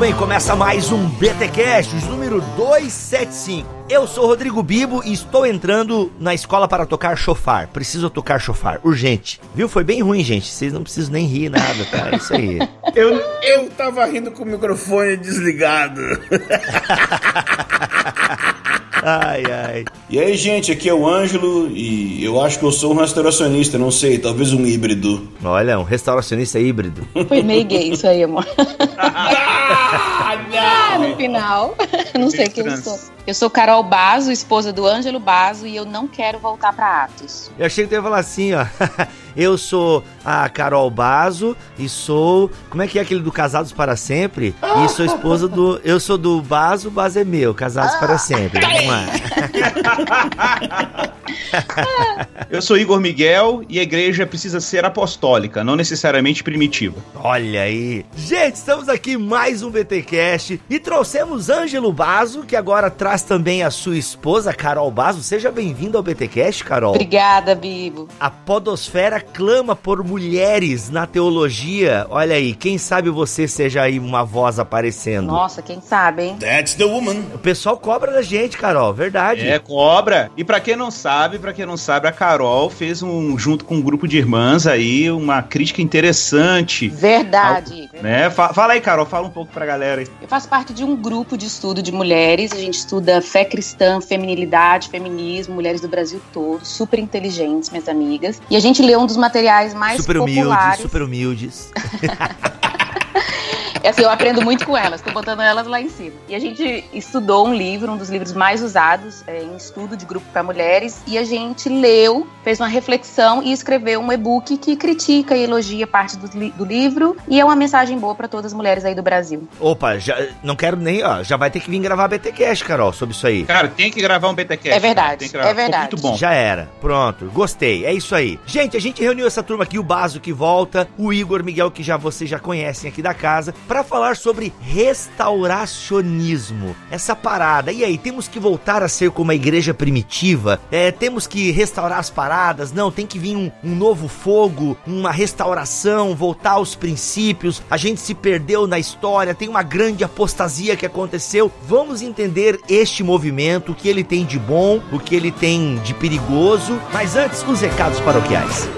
Bem. Começa mais um BTcast, número 275. Eu sou Rodrigo Bibo e estou entrando na escola para tocar chofar. Preciso tocar chofar, urgente. Viu? Foi bem ruim, gente. Vocês não precisam nem rir nada, tá? É isso aí. Eu, eu tava rindo com o microfone desligado. Ai, ai. E aí, gente, aqui é o Ângelo e eu acho que eu sou um restauracionista, não sei, talvez um híbrido. Olha, um restauracionista híbrido. Foi meio gay isso aí, amor. Ah, no final. Não sei quem eu sou. Eu sou Carol Bazo, esposa do Ângelo Bazo, e eu não quero voltar pra Atos. Eu achei que tu ia falar assim, ó. Eu sou a Carol Bazo e sou. Como é que é aquele do Casados para Sempre? E sou esposa do. Eu sou do Bazo, Bazo é meu, Casados para Sempre. Vamos lá. Eu sou Igor Miguel e a igreja precisa ser apostólica, não necessariamente primitiva. Olha aí. Gente, estamos aqui mais um BTcast e trouxemos Ângelo Bazo, que agora traz também a sua esposa, Carol Bazo. Seja bem-vindo ao BTcast, Carol. Obrigada, Bibo. A podosfera clama por mulheres na teologia. Olha aí, quem sabe você seja aí uma voz aparecendo. Nossa, quem sabe, hein? That's the woman. O pessoal cobra da gente, Carol, verdade. É, cobra. E pra quem não sabe, pra quem não sabe, a Carol fez um, junto com um grupo de irmãs aí, uma crítica interessante. Verdade. Né? Fa- Fala aí, Carol, fala um pouco pra galera aí. Eu faço parte de um grupo de estudo de mulheres. A gente estuda fé cristã, feminilidade, feminismo, mulheres do Brasil todo, super inteligentes, minhas amigas. E a gente lê um dos materiais mais super humildes, populares. super humildes. É assim, eu aprendo muito com elas, tô botando elas lá em cima. E a gente estudou um livro, um dos livros mais usados é, em estudo de grupo para mulheres, e a gente leu, fez uma reflexão e escreveu um e-book que critica e elogia parte do, li- do livro, e é uma mensagem boa para todas as mulheres aí do Brasil. Opa, já, não quero nem, ó, já vai ter que vir gravar BTcast, Carol, sobre isso aí. Cara, tem que gravar um BTcast. É verdade, cara, tem que gravar. é verdade. Muito bom. Já era. Pronto. Gostei. É isso aí. Gente, a gente reuniu essa turma aqui, o Baso que volta, o Igor Miguel, que já vocês já conhecem aqui da casa, pra falar sobre restauracionismo. Essa parada. E aí, temos que voltar a ser como a igreja primitiva? É, temos que restaurar as paradas? Não, tem que vir um, um novo fogo, uma restauração, voltar aos princípios. A gente se perdeu na história, tem uma grande apostasia que aconteceu. Vamos entender este movimento, o que ele tem de bom, o que ele tem de perigoso. Mas antes, os recados paroquiais.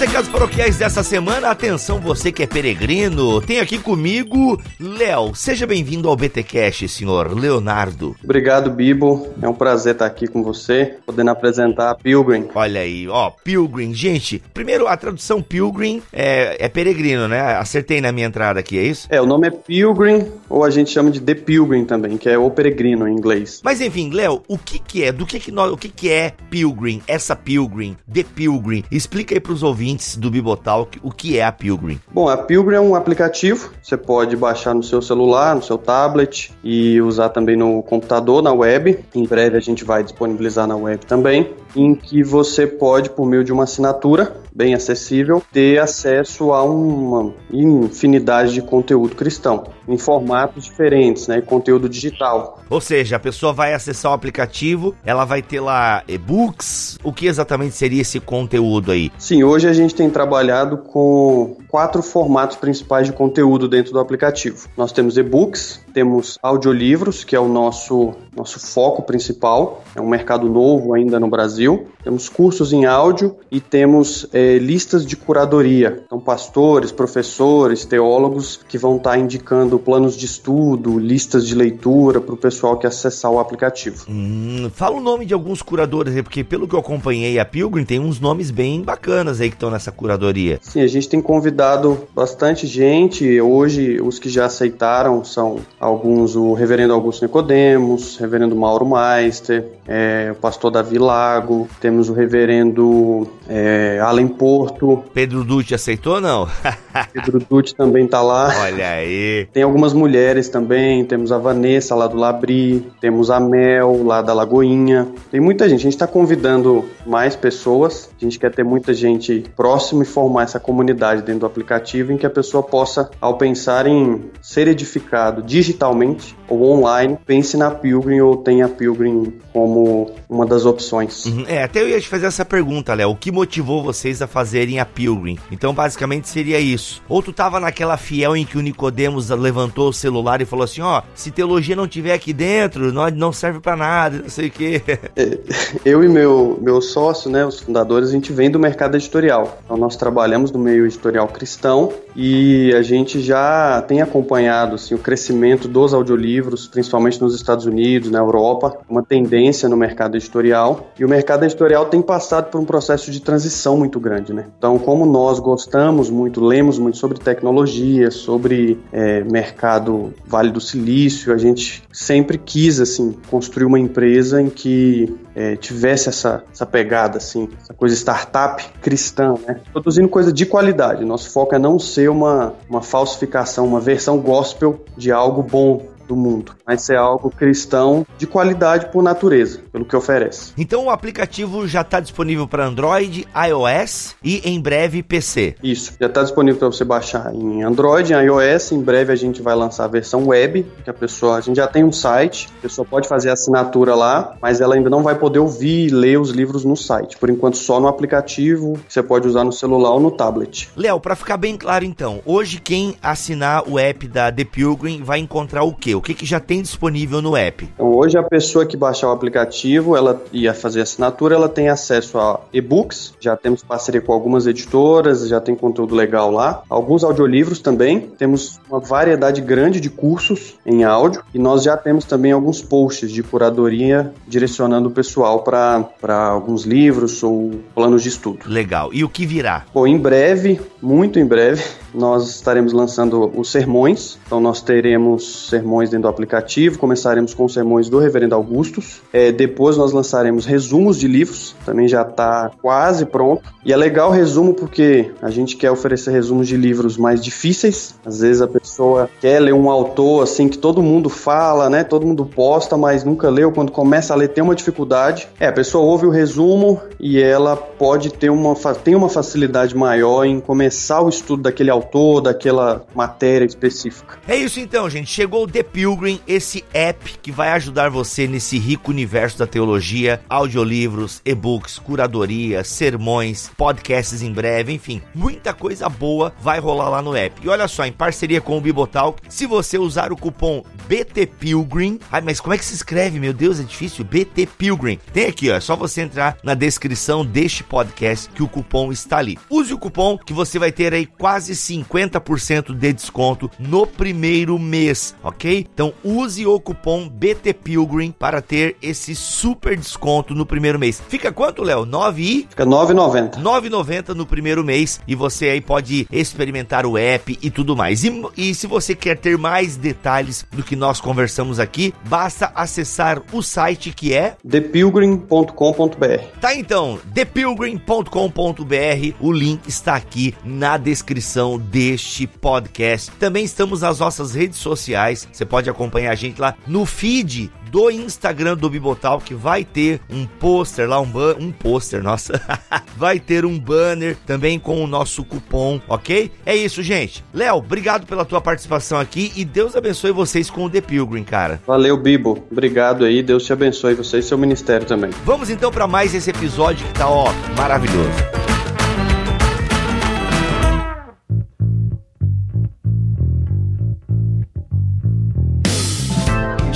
E nos recados paroquiais dessa semana, atenção você que é peregrino, tem aqui comigo Léo. Seja bem-vindo ao BTcast, senhor Leonardo. Obrigado, Bibo. É um prazer estar aqui com você, podendo apresentar a Pilgrim. Olha aí, ó, Pilgrim. Gente, primeiro a tradução Pilgrim é, é peregrino, né? Acertei na minha entrada aqui, é isso? É, o nome é Pilgrim, ou a gente chama de The Pilgrim também, que é o peregrino em inglês. Mas enfim, Léo, o que que é? Do que que nós, o que que é Pilgrim? Essa Pilgrim, The Pilgrim. Explica aí pros ouvintes do Bibotalk o que é a Pilgrim. Bom, a Pilgrim é um aplicativo, você pode baixar no seu celular, no seu tablet e usar também no computador, na web. Em breve a gente vai disponibilizar na web também, em que você pode, por meio de uma assinatura bem acessível, ter acesso a uma infinidade de conteúdo cristão, em formatos diferentes, né? Conteúdo digital. Ou seja, a pessoa vai acessar o aplicativo, ela vai ter lá e-books. O que exatamente seria esse conteúdo aí? Sim, hoje a gente tem trabalhado com quatro formatos principais de conteúdo dentro do aplicativo. Nós temos e-books, temos audiolivros, que é o nosso, nosso foco principal, é um mercado novo ainda no Brasil. Temos cursos em áudio e temos eh, listas de curadoria. Então, pastores, professores, teólogos que vão estar indicando planos de estudo, listas de leitura para o pessoal que acessar o aplicativo. Hum, fala o nome de alguns curadores aí, porque pelo que eu acompanhei a Pilgrim, tem uns nomes bem bacanas aí que estão nessa curadoria. Sim, a gente tem convidado convidado bastante gente. Hoje, os que já aceitaram são alguns o Reverendo Augusto Nicodemos, Reverendo Mauro Meister, é, o pastor Davi Lago, temos o Reverendo é, Allen Porto. Pedro Dutti aceitou não? Pedro Dutti também tá lá. Olha aí. Tem algumas mulheres também, temos a Vanessa lá do Labri, temos a Mel lá da Lagoinha. Tem muita gente, a gente está convidando mais pessoas, a gente quer ter muita gente próxima e formar essa comunidade dentro do aplicativo em que a pessoa possa, ao pensar em ser edificado digitalmente ou online, pense na Pilgrim ou tenha a Pilgrim como uma das opções. Uhum. É, até eu ia te fazer essa pergunta, Léo. O que motivou vocês a fazerem a Pilgrim? Então, basicamente, seria isso. Ou tu tava naquela fiel em que o Nicodemos levantou o celular e falou assim, ó, oh, se teologia não tiver aqui dentro, não, não serve para nada, não sei o quê. É, eu e meu, meu sócio, né, os fundadores, a gente vem do mercado editorial. Então, nós trabalhamos no meio editorial cristão e a gente já tem acompanhado assim, o crescimento dos audiolivros, principalmente nos Estados Unidos, na Europa, uma tendência no mercado editorial. E o mercado editorial tem passado por um processo de transição muito grande. Né? Então, como nós gostamos muito, lemos muito sobre tecnologia, sobre é, mercado Vale do Silício, a gente sempre quis assim construir uma empresa em que é, tivesse essa, essa pegada, assim, essa coisa startup cristã, né? Produzindo coisa de qualidade. Nosso foco é não ser uma, uma falsificação, uma versão gospel de algo bom, do mundo, mas ser algo cristão de qualidade por natureza, pelo que oferece. Então o aplicativo já está disponível para Android, iOS e em breve PC. Isso, já está disponível para você baixar em Android, em iOS. Em breve a gente vai lançar a versão web, que a pessoa, a gente já tem um site, a pessoa pode fazer a assinatura lá, mas ela ainda não vai poder ouvir e ler os livros no site. Por enquanto só no aplicativo, que você pode usar no celular ou no tablet. Léo, para ficar bem claro então, hoje quem assinar o app da The Pilgrim vai encontrar o quê? O que, que já tem disponível no app? Então, hoje a pessoa que baixar o aplicativo, ela ia fazer assinatura, ela tem acesso a e-books, já temos parceria com algumas editoras, já tem conteúdo legal lá, alguns audiolivros também, temos uma variedade grande de cursos em áudio e nós já temos também alguns posts de curadoria direcionando o pessoal para alguns livros ou planos de estudo. Legal. E o que virá? Bom, em breve, muito em breve, nós estaremos lançando os sermões. Então, nós teremos sermões dentro do aplicativo. Começaremos com sermões do Reverendo Augustus. É, depois, nós lançaremos resumos de livros. Também já está quase pronto. E é legal o resumo porque a gente quer oferecer resumos de livros mais difíceis. Às vezes a pessoa quer ler um autor assim que todo mundo fala, né? Todo mundo posta, mas nunca leu. Quando começa a ler, tem uma dificuldade. É, a pessoa ouve o resumo e ela pode ter uma, tem uma facilidade maior em começar o estudo daquele autor daquela matéria específica. É isso então, gente. Chegou o The Pilgrim, esse app que vai ajudar você nesse rico universo da teologia, audiolivros, e-books, curadoria, sermões, podcasts em breve, enfim, muita coisa boa vai rolar lá no app. E olha só, em parceria com o Bibotalk, se você usar o cupom BTPilgrim, ai, mas como é que se escreve? Meu Deus, é difícil. BT Pilgrim. Tem aqui, ó, é só você entrar na descrição deste podcast que o cupom está ali. Use o cupom que você vai ter aí quase 50% de desconto no primeiro mês, ok? Então use o cupom BTPilgrim para ter esse super desconto no primeiro mês. Fica quanto, Léo? 9 e? Fica 9,90. 9,90 no primeiro mês e você aí pode experimentar o app e tudo mais. E, e se você quer ter mais detalhes do que nós conversamos aqui, basta acessar o site que é thepilgrim.com.br. Tá então, thepilgrim.com.br. O link está aqui na descrição deste podcast. Também estamos nas nossas redes sociais. Você pode acompanhar a gente lá no feed do Instagram do Bibotal que vai ter um pôster lá, um, um pôster, nossa, vai ter um banner também com o nosso cupom, ok? É isso, gente. Léo, obrigado pela tua participação aqui e Deus abençoe vocês com o The Pilgrim, cara. Valeu, Bibo. Obrigado aí, Deus te abençoe você e seu ministério também. Vamos então para mais esse episódio que tá, ó, maravilhoso.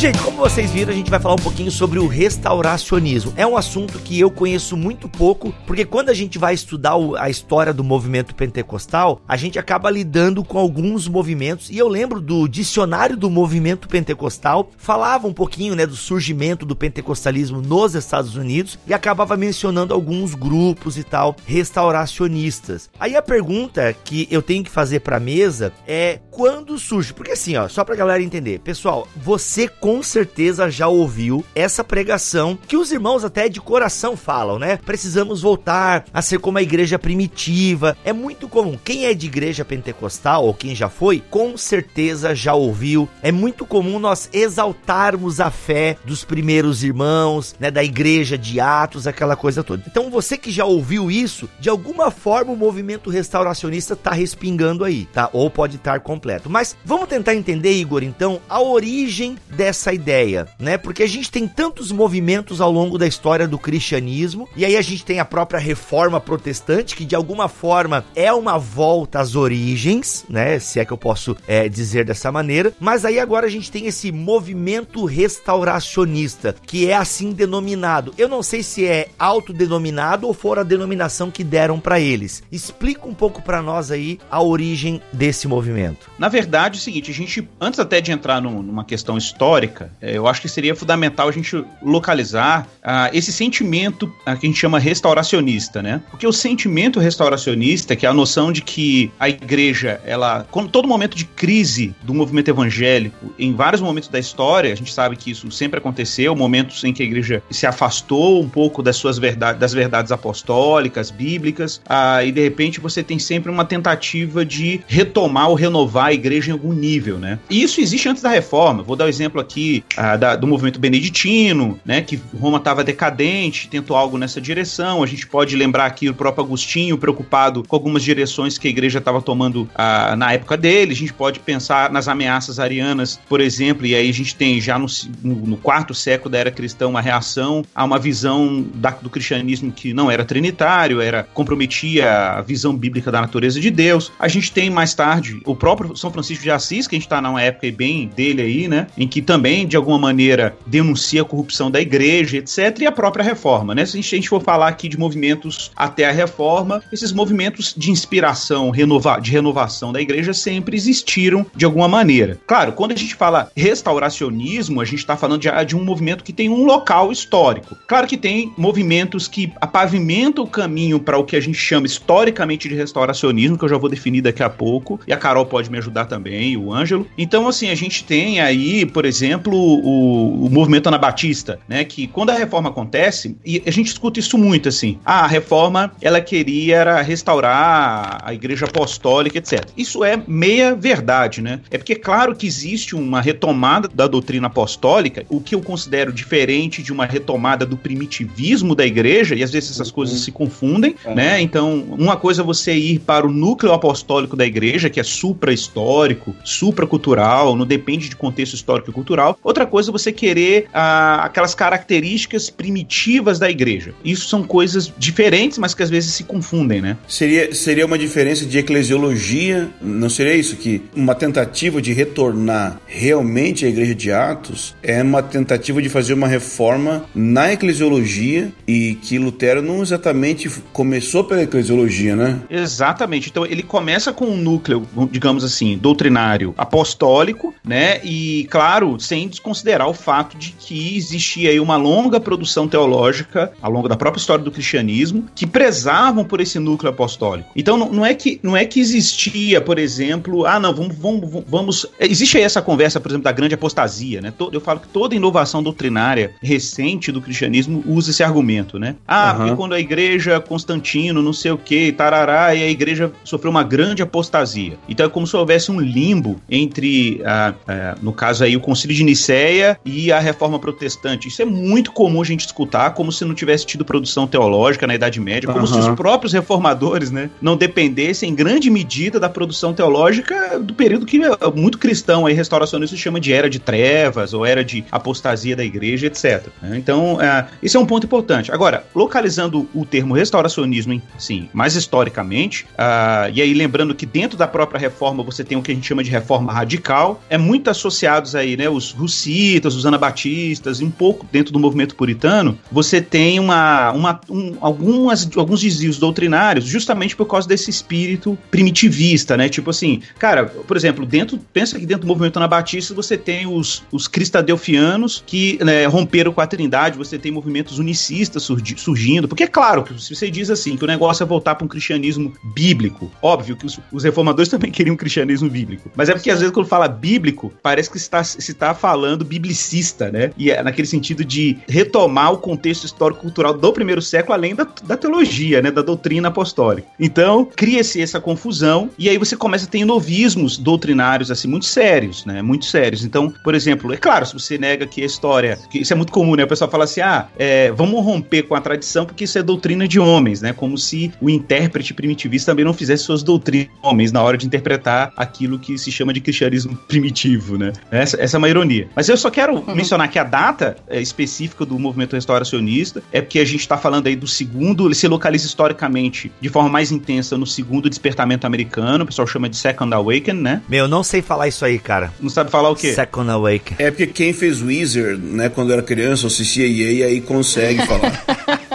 Gente, como vocês viram, a gente vai falar um pouquinho sobre o restauracionismo. É um assunto que eu conheço muito pouco, porque quando a gente vai estudar a história do movimento pentecostal, a gente acaba lidando com alguns movimentos. E eu lembro do dicionário do movimento pentecostal, falava um pouquinho, né, do surgimento do pentecostalismo nos Estados Unidos e acabava mencionando alguns grupos e tal restauracionistas. Aí a pergunta que eu tenho que fazer para mesa é quando surge? Porque assim, ó, só pra galera entender, pessoal, você com certeza já ouviu essa pregação que os irmãos até de coração falam, né? Precisamos voltar a ser como a igreja primitiva. É muito comum. Quem é de igreja pentecostal ou quem já foi, com certeza já ouviu. É muito comum nós exaltarmos a fé dos primeiros irmãos, né, da igreja de Atos, aquela coisa toda. Então você que já ouviu isso, de alguma forma o movimento restauracionista tá respingando aí, tá? Ou pode estar completo. Mas vamos tentar entender, Igor, então, a origem dessa essa ideia, né? Porque a gente tem tantos movimentos ao longo da história do cristianismo, e aí a gente tem a própria reforma protestante, que de alguma forma é uma volta às origens, né? Se é que eu posso é, dizer dessa maneira. Mas aí agora a gente tem esse movimento restauracionista, que é assim denominado. Eu não sei se é autodenominado ou for a denominação que deram para eles. Explica um pouco para nós aí a origem desse movimento. Na verdade, é o seguinte, a gente, antes até de entrar numa questão histórica, histórica, é, eu acho que seria fundamental a gente localizar uh, esse sentimento uh, que a gente chama restauracionista, né? Porque o sentimento restauracionista, que é a noção de que a igreja, ela, como todo momento de crise do movimento evangélico, em vários momentos da história, a gente sabe que isso sempre aconteceu, momentos em que a igreja se afastou um pouco das suas verdades, das verdades apostólicas, bíblicas, uh, e de repente você tem sempre uma tentativa de retomar ou renovar a igreja em algum nível, né? E isso existe antes da reforma. Vou dar o um exemplo aqui ah, da, do movimento beneditino, né, que Roma estava decadente, tentou algo nessa direção. A gente pode lembrar aqui o próprio Agostinho preocupado com algumas direções que a igreja estava tomando ah, na época dele. A gente pode pensar nas ameaças arianas, por exemplo, e aí a gente tem já no, no, no quarto século da era cristã uma reação a uma visão da, do cristianismo que não era trinitário, era comprometia a visão bíblica da natureza de Deus. A gente tem mais tarde o próprio São Francisco de Assis, que a gente está numa época bem dele aí, né, em que também também, de alguma maneira, denuncia a corrupção da igreja, etc., e a própria reforma. Né? Se a gente for falar aqui de movimentos até a reforma, esses movimentos de inspiração, renova de renovação da igreja sempre existiram de alguma maneira. Claro, quando a gente fala restauracionismo, a gente está falando de, de um movimento que tem um local histórico. Claro que tem movimentos que pavimentam o caminho para o que a gente chama historicamente de restauracionismo, que eu já vou definir daqui a pouco, e a Carol pode me ajudar também, o Ângelo. Então, assim, a gente tem aí, por exemplo, exemplo, o, o movimento anabatista, né? Que quando a reforma acontece, e a gente escuta isso muito assim, ah, a reforma ela queria restaurar a igreja apostólica, etc. Isso é meia verdade, né? É porque, claro que existe uma retomada da doutrina apostólica, o que eu considero diferente de uma retomada do primitivismo da igreja, e às vezes essas coisas se confundem, uhum. né? Então, uma coisa é você ir para o núcleo apostólico da igreja, que é supra-histórico, supra-cultural, não depende de contexto histórico e cultural cultural. Outra coisa é você querer ah, aquelas características primitivas da igreja. Isso são coisas diferentes, mas que às vezes se confundem, né? Seria, seria uma diferença de eclesiologia, não seria isso? Que uma tentativa de retornar realmente à igreja de Atos é uma tentativa de fazer uma reforma na eclesiologia e que Lutero não exatamente começou pela eclesiologia, né? Exatamente. Então ele começa com um núcleo, digamos assim, doutrinário apostólico, né? E claro, sem desconsiderar o fato de que existia aí uma longa produção teológica ao longo da própria história do cristianismo que prezavam por esse núcleo apostólico. Então não, é que não é que existia, por exemplo, ah não, vamos, vamos, vamos existe aí essa conversa, por exemplo, da grande apostasia, né? Eu falo que toda inovação doutrinária recente do cristianismo usa esse argumento, né? Ah, uhum. porque quando a igreja Constantino, não sei o que, tarará, e a igreja sofreu uma grande apostasia. Então é como se houvesse um limbo entre, ah, ah, no caso aí, o concílio de Nicéia e a reforma protestante. Isso é muito comum a gente escutar, como se não tivesse tido produção teológica na Idade Média, como uhum. se os próprios reformadores né, não dependessem em grande medida da produção teológica do período que é muito cristão aí, restauracionista, chama de era de trevas ou era de apostasia da igreja, etc. Né. Então, é, isso é um ponto importante. Agora, localizando o termo restauracionismo, sim, mais historicamente, uh, e aí lembrando que dentro da própria reforma você tem o que a gente chama de reforma radical, é muito associados aí, né, os os russitas, os anabatistas, e um pouco dentro do movimento puritano, você tem uma, uma um, algumas, alguns desvios doutrinários justamente por causa desse espírito primitivista, né? Tipo assim, cara, por exemplo, dentro, pensa que dentro do movimento anabatista você tem os, os cristadelfianos que né, romperam com a trindade, você tem movimentos unicistas surgindo, porque é claro que se você diz assim, que o negócio é voltar para um cristianismo bíblico, óbvio que os, os reformadores também queriam um cristianismo bíblico, mas é porque às vezes quando fala bíblico, parece que está se tá falando biblicista, né? E é naquele sentido de retomar o contexto histórico-cultural do primeiro século, além da, da teologia, né? Da doutrina apostólica. Então, cria-se essa confusão, e aí você começa a ter novismos doutrinários, assim, muito sérios, né? Muito sérios. Então, por exemplo, é claro, se você nega que a história, que isso é muito comum, né? O pessoal fala assim, ah, é, vamos romper com a tradição porque isso é doutrina de homens, né? Como se o intérprete primitivista também não fizesse suas doutrinas de homens na hora de interpretar aquilo que se chama de cristianismo primitivo, né? Essa, essa é uma ironia. Mas eu só quero uhum. mencionar que a data é, específica do movimento restauracionista é porque a gente está falando aí do segundo, ele se localiza historicamente de forma mais intensa no segundo despertamento americano, o pessoal chama de Second Awakening, né? Meu, não sei falar isso aí, cara. Não sabe falar o quê? Second Awakening. É porque quem fez Wizard, né, quando era criança, assistia EA, aí consegue falar.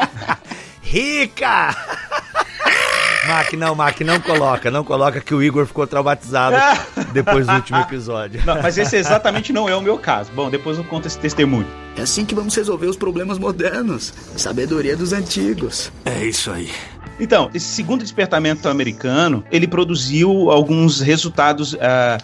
Rica! Mac, não, Mac, não coloca, não coloca que o Igor ficou traumatizado depois do último episódio. Não, mas esse exatamente não é o meu caso. Bom, depois eu conto esse testemunho. É assim que vamos resolver os problemas modernos. Sabedoria dos antigos. É isso aí. Então, esse segundo despertamento americano, ele produziu alguns resultados uh,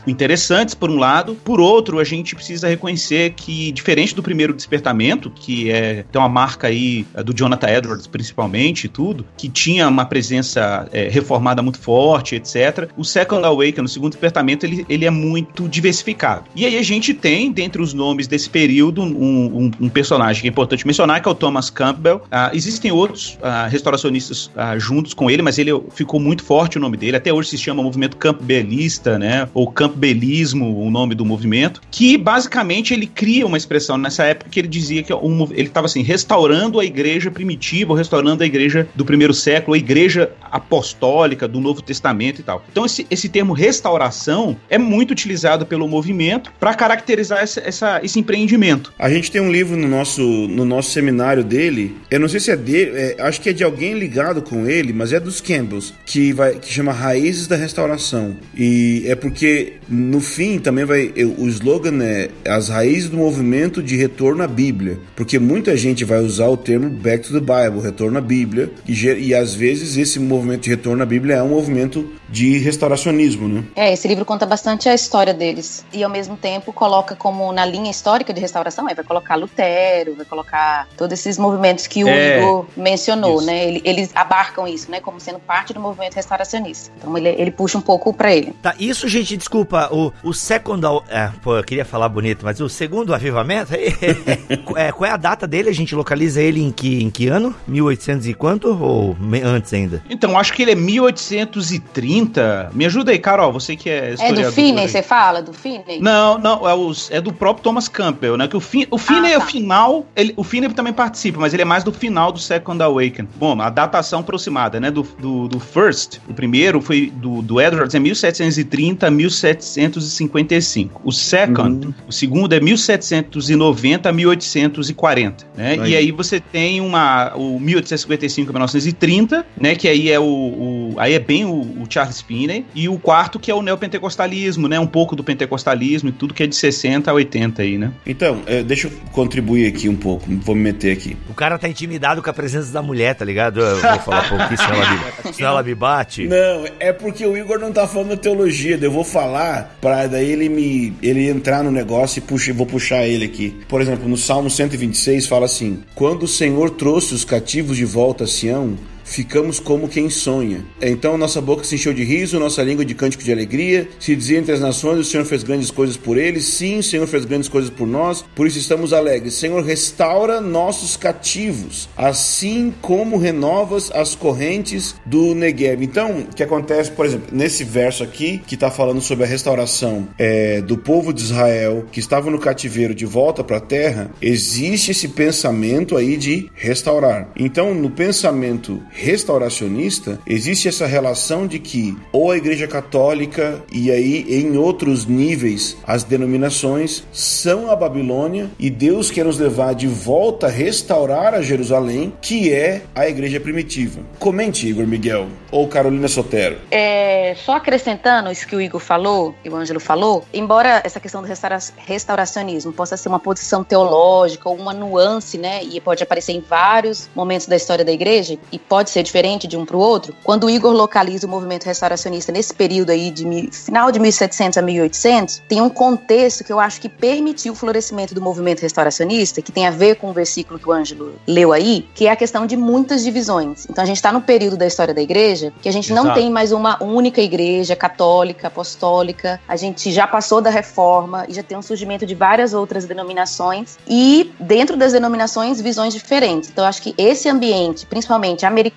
interessantes, por um lado. Por outro, a gente precisa reconhecer que, diferente do primeiro despertamento, que é, tem uma marca aí uh, do Jonathan Edwards, principalmente, e tudo, que tinha uma presença uh, reformada muito forte, etc. O Second Awakening, o segundo despertamento, ele, ele é muito diversificado. E aí a gente tem, dentre os nomes desse período, um, um, um personagem que é importante mencionar, que é o Thomas Campbell. Uh, existem outros restauracionistas juntos com ele, mas ele ficou muito forte o nome dele. Até hoje se chama movimento campbellista, né? Ou campbelismo, o nome do movimento. Que basicamente ele cria uma expressão nessa época que ele dizia que um, ele estava assim, restaurando a igreja primitiva, restaurando a igreja do primeiro século, a igreja apostólica do Novo Testamento e tal. Então esse, esse termo restauração é muito utilizado pelo movimento para caracterizar essa, essa, esse empreendimento. A gente tem um livro no nosso, no nosso seminário dele, eu não sei se é dele, é, acho que é de alguém ligado com ele dele, mas é dos Campbells, que vai que chama Raízes da Restauração. E é porque no fim também vai o slogan é as raízes do movimento de retorno à Bíblia, porque muita gente vai usar o termo back to the Bible, retorno à Bíblia, e, e às vezes esse movimento de retorno à Bíblia é um movimento de restauracionismo, né? É, esse livro conta bastante a história deles e ao mesmo tempo coloca como na linha histórica de restauração, é, vai colocar Lutero, vai colocar todos esses movimentos que o é, Igor mencionou, isso. né? Eles abarcam isso, né, como sendo parte do movimento restauracionista. Então ele, ele puxa um pouco para ele. Tá, isso, gente, desculpa, o, o second, é, pô, eu queria falar bonito, mas o segundo avivamento, é, é, qual é a data dele? A gente localiza ele em que, em que ano? 1800 e quanto? Ou antes ainda? Então, acho que ele é 1830. Me ajuda aí, Carol, você que é É do Finney, você fala? Do Finney? Não, não, é, os, é do próprio Thomas Campbell, né? Que o, fin, o Finney ah, tá. é o final, ele, o Finney também participa, mas ele é mais do final do Second Awakening. Bom, a datação aproximada, né? Do, do, do First, o primeiro foi do, do Edwards é 1730 a 1755. O Second, uhum. o segundo é 1790 a 1840, né? Aí. E aí você tem uma o 1855 a 1930, né? Que aí é o, o aí é bem o, o, Charles Finney e o quarto que é o neopentecostalismo, né? Um pouco do pentecostalismo e tudo que é de 60 a 80 aí, né? Então, é, deixa eu contribuir aqui um pouco, vou me meter aqui. O cara tá intimidado com a presença da mulher, tá ligado? Eu vou falar um pouquinho, senão ela, me, senão ela me bate. Não, é porque o Igor não tá falando teologia, eu vou falar pra daí ele me ele entrar no negócio e puxa, vou puxar ele aqui. Por exemplo, no Salmo 126 fala assim: Quando o Senhor trouxe os cativos de volta a Sião, ficamos como quem sonha. Então nossa boca se encheu de riso, nossa língua de cântico de alegria. Se dizia entre as nações: O Senhor fez grandes coisas por eles. Sim, o Senhor fez grandes coisas por nós, por isso estamos alegres. Senhor, restaura nossos cativos, assim como renovas as correntes do Negev. Então, o que acontece, por exemplo, nesse verso aqui, que está falando sobre a restauração é, do povo de Israel que estava no cativeiro de volta para a terra, existe esse pensamento aí de restaurar. Então, no pensamento restauracionista, existe essa relação de que ou a Igreja Católica e aí em outros níveis as denominações são a Babilônia e Deus quer nos levar de volta a restaurar a Jerusalém, que é a igreja primitiva. Comente, Igor Miguel ou Carolina Sotero. É, só acrescentando isso que o Igor falou, e o Ângelo falou, embora essa questão do restaura restauracionismo possa ser uma posição teológica ou uma nuance, né, e pode aparecer em vários momentos da história da igreja, e pode ser diferente de um para o outro, quando o Igor localiza o movimento restauracionista nesse período aí de final de 1700 a 1800, tem um contexto que eu acho que permitiu o florescimento do movimento restauracionista, que tem a ver com o versículo que o Ângelo leu aí, que é a questão de muitas divisões. Então a gente está no período da história da igreja que a gente Exato. não tem mais uma única igreja católica, apostólica, a gente já passou da reforma e já tem um surgimento de várias outras denominações e dentro das denominações visões diferentes. Então acho que esse ambiente, principalmente americano,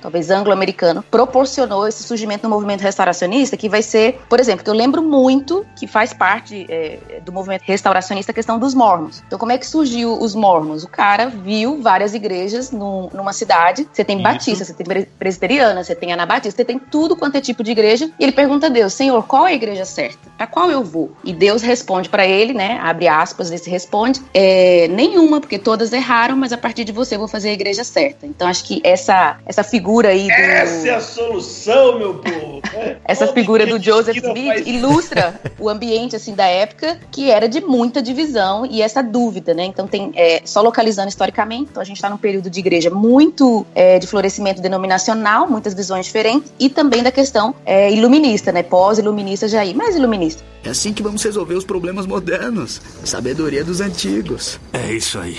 talvez anglo-americano, proporcionou esse surgimento do movimento restauracionista que vai ser, por exemplo, que eu lembro muito que faz parte é, do movimento restauracionista a questão dos mormons. Então como é que surgiu os mormons? O cara viu várias igrejas num, numa cidade, você tem Isso. batista, você tem presbiteriana, você tem anabatista, você tem tudo quanto é tipo de igreja, e ele pergunta a Deus, Senhor, qual é a igreja certa? Para qual eu vou? E Deus responde para ele, né, abre aspas, desse responde, é, nenhuma, porque todas erraram, mas a partir de você eu vou fazer a igreja certa. Então acho que essa, essa figura aí do... Essa é a solução, meu povo! É, essa figura do Joseph Smith ilustra o ambiente, assim, da época, que era de muita divisão e essa dúvida, né? Então tem, é, só localizando historicamente, então a gente está num período de igreja muito é, de florescimento denominacional, muitas visões diferentes, e também da questão é, iluminista, né? Pós-iluminista já aí, mais iluminista. É assim que vamos resolver os problemas modernos. Sabedoria dos antigos. É isso aí.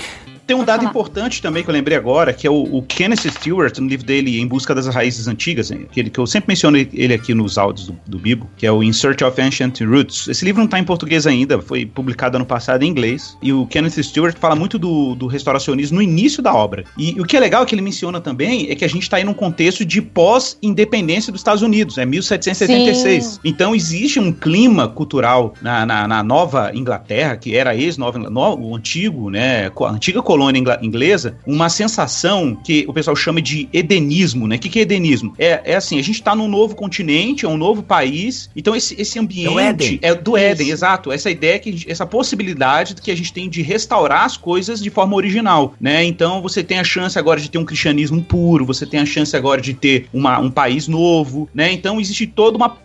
Tem um dado importante também que eu lembrei agora, que é o, o, Kenneth Stewart, no livro dele Em Busca das Raízes Antigas, aquele que eu sempre menciono ele aqui nos áudios do, do Bibo, que é o In Search of Ancient Roots. Esse livro não está em português ainda, foi publicado ano passado em inglês, e o Kenneth Stewart fala muito do, do restauracionismo no início da obra. E, e o que é legal que ele menciona também é que a gente está aí num contexto de pós-independência dos Estados Unidos, é 1776. Sim. Então existe um clima cultural na, na, na Nova Inglaterra, que era ex-Nova o antigo, né, a antiga colônia colônia inglesa uma sensação que o pessoal chama de edenismo, né? O que, que é edenismo? É, é assim, a gente está num novo continente, é um novo país, então esse, esse ambiente é do Éden Isso. exato. Essa ideia, que essa possibilidade que a gente tem de restaurar as coisas de forma original, né? Então você tem a chance agora de ter um cristianismo puro, você tem a chance agora de ter uma, um país novo, né? Então existe todo uma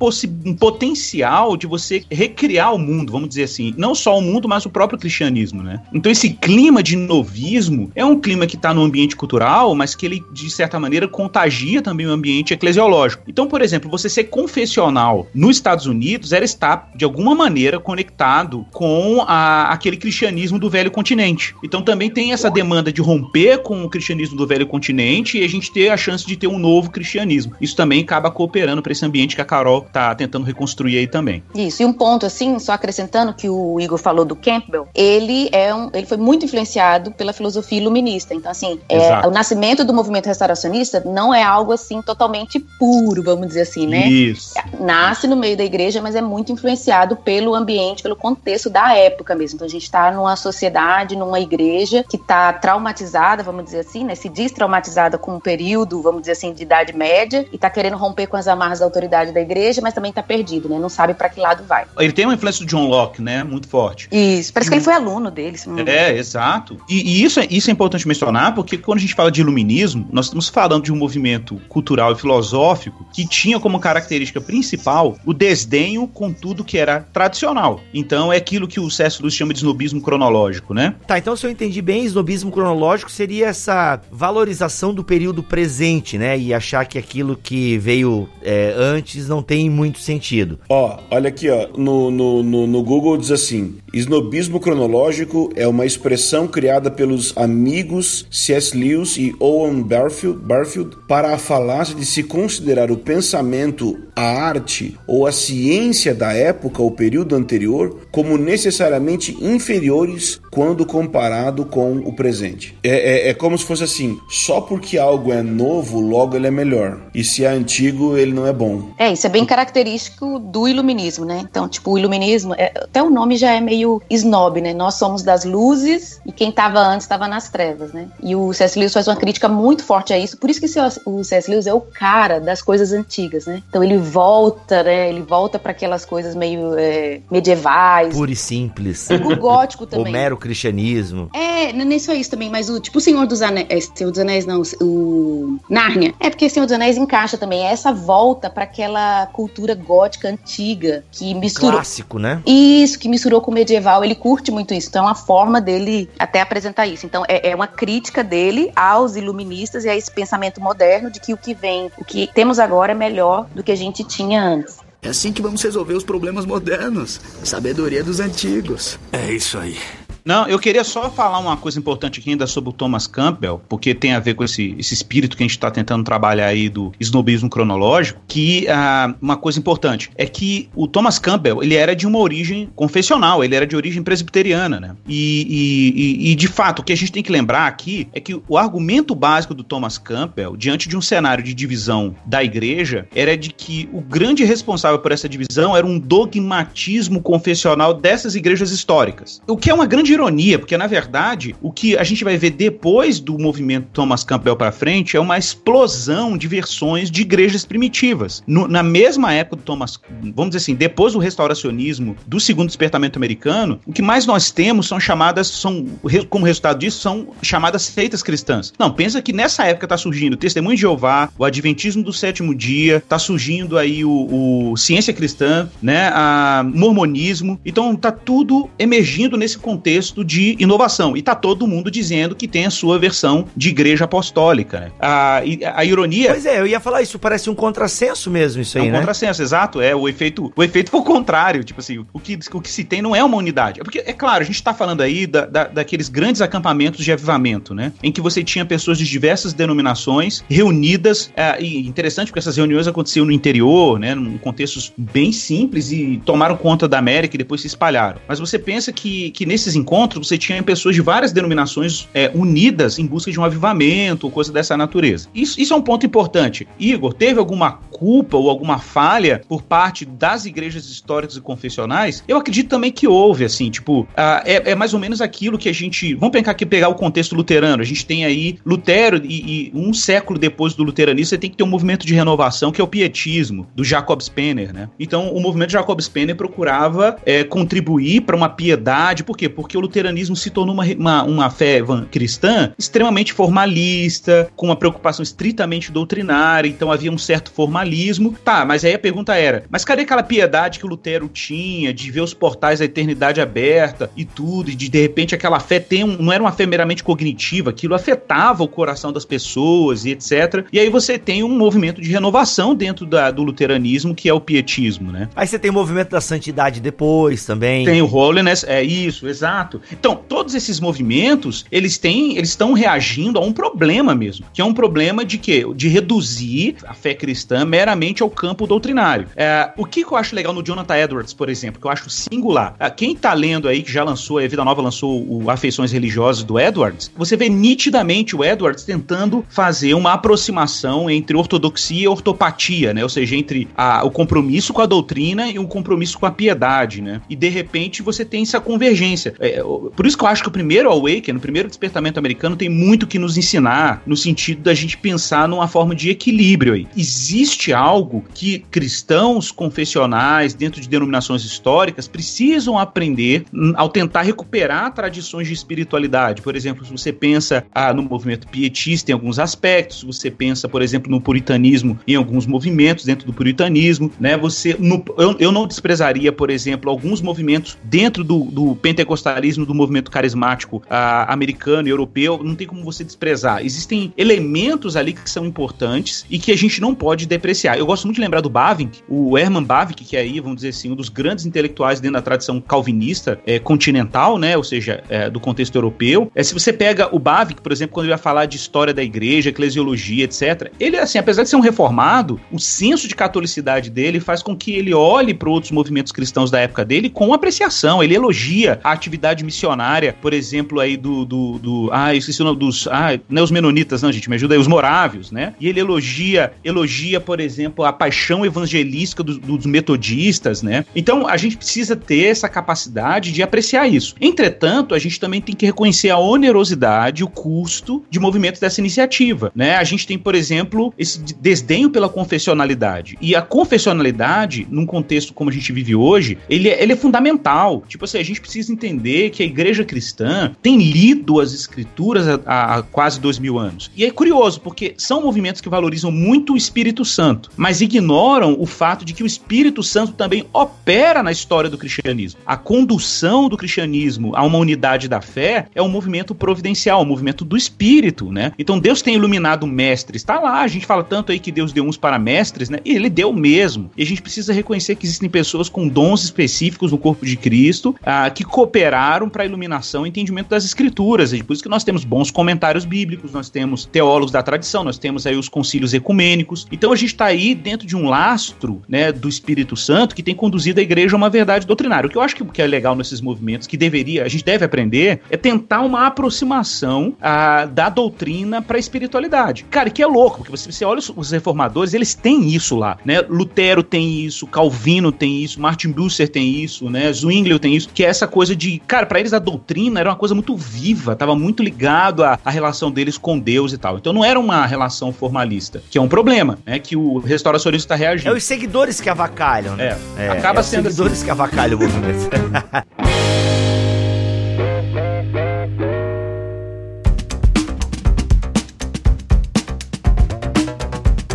um potencial de você recriar o mundo, vamos dizer assim, não só o mundo, mas o próprio cristianismo, né? Então esse clima de novismo é um clima que está no ambiente cultural, mas que ele, de certa maneira, contagia também o ambiente eclesiológico. Então, por exemplo, você ser confessional nos Estados Unidos era estar, de alguma maneira, conectado com a, aquele cristianismo do velho continente. Então, também tem essa demanda de romper com o cristianismo do velho continente e a gente ter a chance de ter um novo cristianismo. Isso também acaba cooperando para esse ambiente que a Carol está tentando reconstruir aí também. Isso, e um ponto assim, só acrescentando que o Igor falou do Campbell, ele é um, ele foi muito influenciado filosofia iluminista. Então, assim, é, o nascimento do movimento restauracionista não é algo assim totalmente puro, vamos dizer assim, né? Isso. Nasce no meio da igreja, mas é muito influenciado pelo ambiente, pelo contexto da época mesmo. Então, a gente está numa sociedade, numa igreja que está traumatizada, vamos dizer assim, né? Se diz traumatizada com um período, vamos dizer assim, de idade média e está querendo romper com as amarras da autoridade da igreja, mas também está perdido, né? Não sabe para que lado vai. Ele tem uma influência do John Locke, né? Muito forte. Isso. Parece que ele foi aluno dele. É, exato. E, e isso, é, isso é importante mencionar, porque quando a gente fala de iluminismo, nós estamos falando de um movimento cultural e filosófico que tinha como característica principal o desdenho com tudo que era tradicional. Então é aquilo que o C.S. Lewis chama de snobismo cronológico, né? Tá, então se eu entendi bem, snobismo cronológico seria essa valorização do período presente, né? E achar que aquilo que veio é, antes não tem muito sentido. Ó, olha aqui, ó, no, no, no, no Google diz assim: snobismo cronológico é uma expressão criada pelos amigos C.S. Lewis e Owen Barfield, Barfield para a falácia de se considerar o pensamento, a arte ou a ciência da época ou período anterior como necessariamente inferiores quando comparado com o presente. É, é, é como se fosse assim: só porque algo é novo, logo ele é melhor. E se é antigo, ele não é bom. É, isso é bem característico do iluminismo, né? Então, tipo, o iluminismo, é, até o nome já é meio meio snob, né? Nós somos das luzes e quem estava antes estava nas trevas, né? E o C.S. Lewis faz uma crítica muito forte a isso, por isso que o C.S. Lewis é o cara das coisas antigas, né? Então ele volta, né? Ele volta para aquelas coisas meio é, medievais. Puro e simples. O gótico também. O mero cristianismo. É, nem só isso também, mas o tipo o Senhor dos Anéis, é, Senhor dos Anéis não, o Nárnia. É porque Senhor dos Anéis encaixa também, é essa volta para aquela cultura gótica antiga que misturou. Clássico, né? Isso, que misturou com o medieval. Ele curte muito isso. Então é uma forma dele até apresentar isso. Então é, é uma crítica dele aos iluministas e a esse pensamento moderno de que o que vem, o que temos agora é melhor do que a gente tinha antes. É assim que vamos resolver os problemas modernos. Sabedoria dos antigos. É isso aí. Não, eu queria só falar uma coisa importante aqui ainda sobre o Thomas Campbell, porque tem a ver com esse, esse espírito que a gente está tentando trabalhar aí do snobismo cronológico, que ah, uma coisa importante é que o Thomas Campbell, ele era de uma origem confessional, ele era de origem presbiteriana, né? E, e, e, de fato, o que a gente tem que lembrar aqui é que o argumento básico do Thomas Campbell, diante de um cenário de divisão da igreja, era de que o grande responsável por essa divisão era um dogmatismo confessional dessas igrejas históricas. O que é uma grande ironia, porque na verdade o que a gente vai ver depois do movimento Thomas Campbell para frente é uma explosão de versões de igrejas primitivas. No, na mesma época do Thomas, vamos dizer assim, depois do restauracionismo, do segundo despertamento americano, o que mais nós temos são chamadas, são como resultado disso, são chamadas seitas cristãs. Não, pensa que nessa época está surgindo o Testemunho de Jeová, o Adventismo do Sétimo Dia, está surgindo aí o, o Ciência Cristã, né, a Mormonismo. Então tá tudo emergindo nesse contexto contexto de inovação. E tá todo mundo dizendo que tem a sua versão de igreja apostólica. Né? A, a ironia. Pois é, eu ia falar isso, parece um contrassenso mesmo, isso aí, é um né? contrassenso, exato. É, o efeito, o efeito foi o contrário. Tipo assim, o que, o que se tem não é uma unidade. É porque, é claro, a gente tá falando aí da, da, daqueles grandes acampamentos de avivamento, né? Em que você tinha pessoas de diversas denominações reunidas. É, e interessante porque essas reuniões aconteciam no interior, né? Num contextos bem simples e tomaram conta da América e depois se espalharam. Mas você pensa que, que nesses encontros você tinha pessoas de várias denominações é, unidas em busca de um avivamento, coisa dessa natureza. Isso, isso é um ponto importante. Igor, teve alguma culpa ou alguma falha por parte das igrejas históricas e confessionais? Eu acredito também que houve, assim, tipo, é, é, mais ou menos aquilo que a gente. Vamos pegar aqui pegar o contexto luterano. A gente tem aí Lutero, e, e um século depois do luteranismo, você tem que ter um movimento de renovação que é o pietismo, do Jacob Spener, né? Então, o movimento Jacob Spener procurava é, contribuir para uma piedade, por quê? Porque o luteranismo se tornou uma, uma, uma fé cristã extremamente formalista, com uma preocupação estritamente doutrinária, então havia um certo formalismo. Tá, mas aí a pergunta era: mas cadê aquela piedade que o Lutero tinha de ver os portais da eternidade aberta e tudo, e de de repente aquela fé tem um, não era uma fé meramente cognitiva, aquilo afetava o coração das pessoas e etc. E aí você tem um movimento de renovação dentro da, do luteranismo que é o pietismo, né? Aí você tem o movimento da santidade depois também. Tem o holiness, é isso, exato. Exato. Então, todos esses movimentos, eles têm, eles estão reagindo a um problema mesmo, que é um problema de quê? De reduzir a fé cristã meramente ao campo doutrinário. É, o que, eu acho legal no Jonathan Edwards, por exemplo, que eu acho singular. É, quem tá lendo aí, que já lançou, a Vida Nova lançou o Afeições Religiosas do Edwards, você vê nitidamente o Edwards tentando fazer uma aproximação entre ortodoxia e ortopatia, né? Ou seja, entre a, o compromisso com a doutrina e o compromisso com a piedade, né? E de repente você tem essa convergência. É, por isso que eu acho que o primeiro Awaken, o primeiro despertamento americano, tem muito que nos ensinar no sentido da gente pensar numa forma de equilíbrio aí. Existe algo que cristãos confessionais, dentro de denominações históricas, precisam aprender ao tentar recuperar tradições de espiritualidade. Por exemplo, se você pensa ah, no movimento pietista em alguns aspectos, você pensa, por exemplo, no puritanismo em alguns movimentos dentro do puritanismo, né? Você, no, eu, eu não desprezaria, por exemplo, alguns movimentos dentro do, do pentecostalismo do movimento carismático uh, americano e europeu, não tem como você desprezar. Existem elementos ali que são importantes e que a gente não pode depreciar. Eu gosto muito de lembrar do Bavinck, o Hermann Bavinck, que é aí, vamos dizer assim, um dos grandes intelectuais dentro da tradição calvinista é, continental, né, ou seja, é, do contexto europeu. É, se você pega o Bavinck, por exemplo, quando ele vai falar de história da igreja, eclesiologia, etc., ele, assim, apesar de ser um reformado, o senso de catolicidade dele faz com que ele olhe para outros movimentos cristãos da época dele com apreciação. Ele elogia a atividade missionária, por exemplo, aí do. do, do ah, esqueci o nome dos. Ah, não é os menonitas, não, gente, me ajuda aí, os morávios, né? E ele elogia, elogia, por exemplo, a paixão evangelística dos, dos metodistas, né? Então a gente precisa ter essa capacidade de apreciar isso. Entretanto, a gente também tem que reconhecer a onerosidade, o custo de movimentos dessa iniciativa, né? A gente tem, por exemplo, esse desdenho pela confessionalidade. E a confessionalidade, num contexto como a gente vive hoje, ele, é, ele é fundamental. Tipo assim, a gente precisa entender que a igreja cristã tem lido as escrituras há, há quase dois mil anos. E é curioso, porque são movimentos que valorizam muito o Espírito Santo, mas ignoram o fato de que o Espírito Santo também opera na história do cristianismo. A condução do cristianismo a uma unidade da fé é um movimento providencial, um movimento do Espírito, né? Então Deus tem iluminado mestres, tá lá, a gente fala tanto aí que Deus deu uns para mestres, né? E ele deu mesmo. E a gente precisa reconhecer que existem pessoas com dons específicos no corpo de Cristo ah, que cooperaram para a iluminação e entendimento das escrituras. E por isso que nós temos bons comentários bíblicos, nós temos teólogos da tradição, nós temos aí os concílios ecumênicos. Então a gente está aí dentro de um lastro, né, do Espírito Santo que tem conduzido a igreja a uma verdade doutrinária. O que eu acho que, é legal nesses movimentos, que deveria, a gente deve aprender, é tentar uma aproximação ah, da doutrina para a espiritualidade. Cara, que é louco, porque você, você olha os, os, reformadores, eles têm isso lá, né? Lutero tem isso, Calvino tem isso, Martin Bucer tem isso, né? Zwingli tem isso, que é essa coisa de, cara, para eles a doutrina era uma coisa muito viva, tava muito ligado à, à relação deles com Deus e tal. Então não era uma relação formalista, que é um problema, né? Que o restauracionista está reagindo. É os seguidores que avacalham, né? É, é acaba é sendo os seguidores assim. que avacalham o movimento.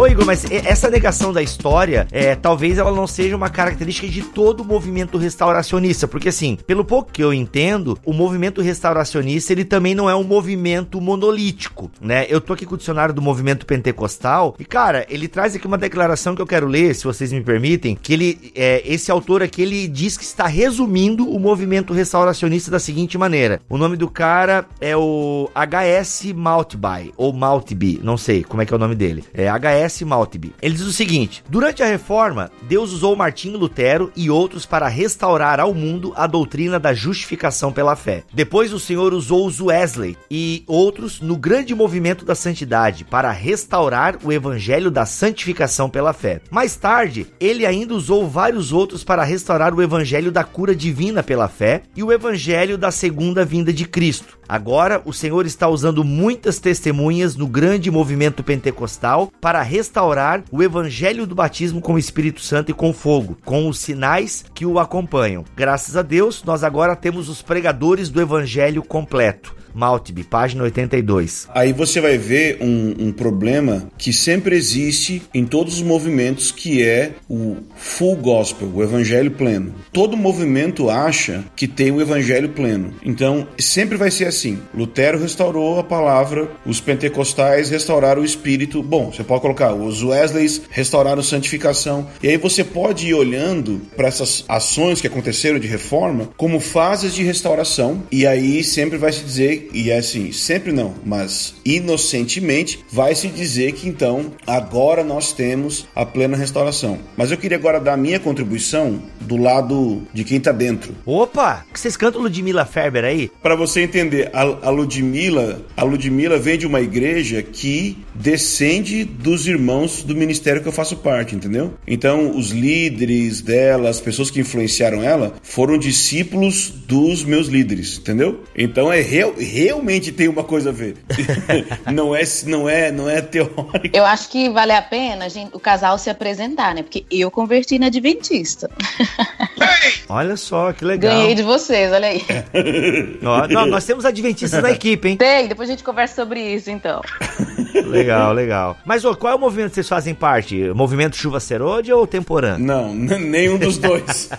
Ô Igor, mas essa negação da história, é, talvez ela não seja uma característica de todo o movimento restauracionista, porque assim, pelo pouco que eu entendo, o movimento restauracionista ele também não é um movimento monolítico, né? Eu tô aqui com o dicionário do movimento pentecostal e cara, ele traz aqui uma declaração que eu quero ler, se vocês me permitem, que ele, é, esse autor aqui ele diz que está resumindo o movimento restauracionista da seguinte maneira: o nome do cara é o H.S. Maltby ou Maltby, não sei como é que é o nome dele, é H.S. S. Maltby. Ele diz o seguinte: Durante a reforma, Deus usou Martinho Lutero e outros para restaurar ao mundo a doutrina da justificação pela fé. Depois, o Senhor usou Wesley e outros no grande movimento da santidade para restaurar o evangelho da santificação pela fé. Mais tarde, ele ainda usou vários outros para restaurar o evangelho da cura divina pela fé e o evangelho da segunda vinda de Cristo. Agora, o Senhor está usando muitas testemunhas no grande movimento pentecostal para restaurar o evangelho do batismo com o Espírito Santo e com fogo, com os sinais que o acompanham. Graças a Deus, nós agora temos os pregadores do evangelho completo. Maltby, página 82. Aí você vai ver um, um, problema que sempre existe em todos os movimentos, que é o full gospel, o evangelho pleno. Todo movimento acha que tem o evangelho pleno. Então, sempre vai ser assim. Lutero restaurou a palavra, os pentecostais restauraram o espírito. Bom, você pode colocar, os Wesleys restauraram santificação. E aí você pode ir olhando para essas ações que aconteceram de reforma como fases de restauração. E aí sempre vai se dizer e é assim, sempre não, mas inocentemente, vai se dizer que então agora nós temos a plena restauração. Mas eu queria agora dar a minha contribuição do lado de quem tá dentro. Opa! Que vocês cantam Ludmilla Ferber aí? Para você entender, a, a Ludmilla, a Ludmilla vem de uma igreja que descende dos irmãos do ministério que eu faço parte, entendeu? Então, os líderes dela, as pessoas que influenciaram ela, foram discípulos dos meus líderes, entendeu? Então é real, realmente tem uma coisa a ver. não é não é não é teórico. Eu acho que vale a pena gente, o casal se apresentar, né? Porque eu converti na adventista. olha só que legal. Ganhei de vocês, olha aí. não, nós temos adventistas na equipe, hein? Tem, depois a gente conversa sobre isso, então. legal, legal. Mas ô, qual é o movimento que vocês fazem parte? Movimento Chuva Serode ou Temporã? Não, nenhum dos dois.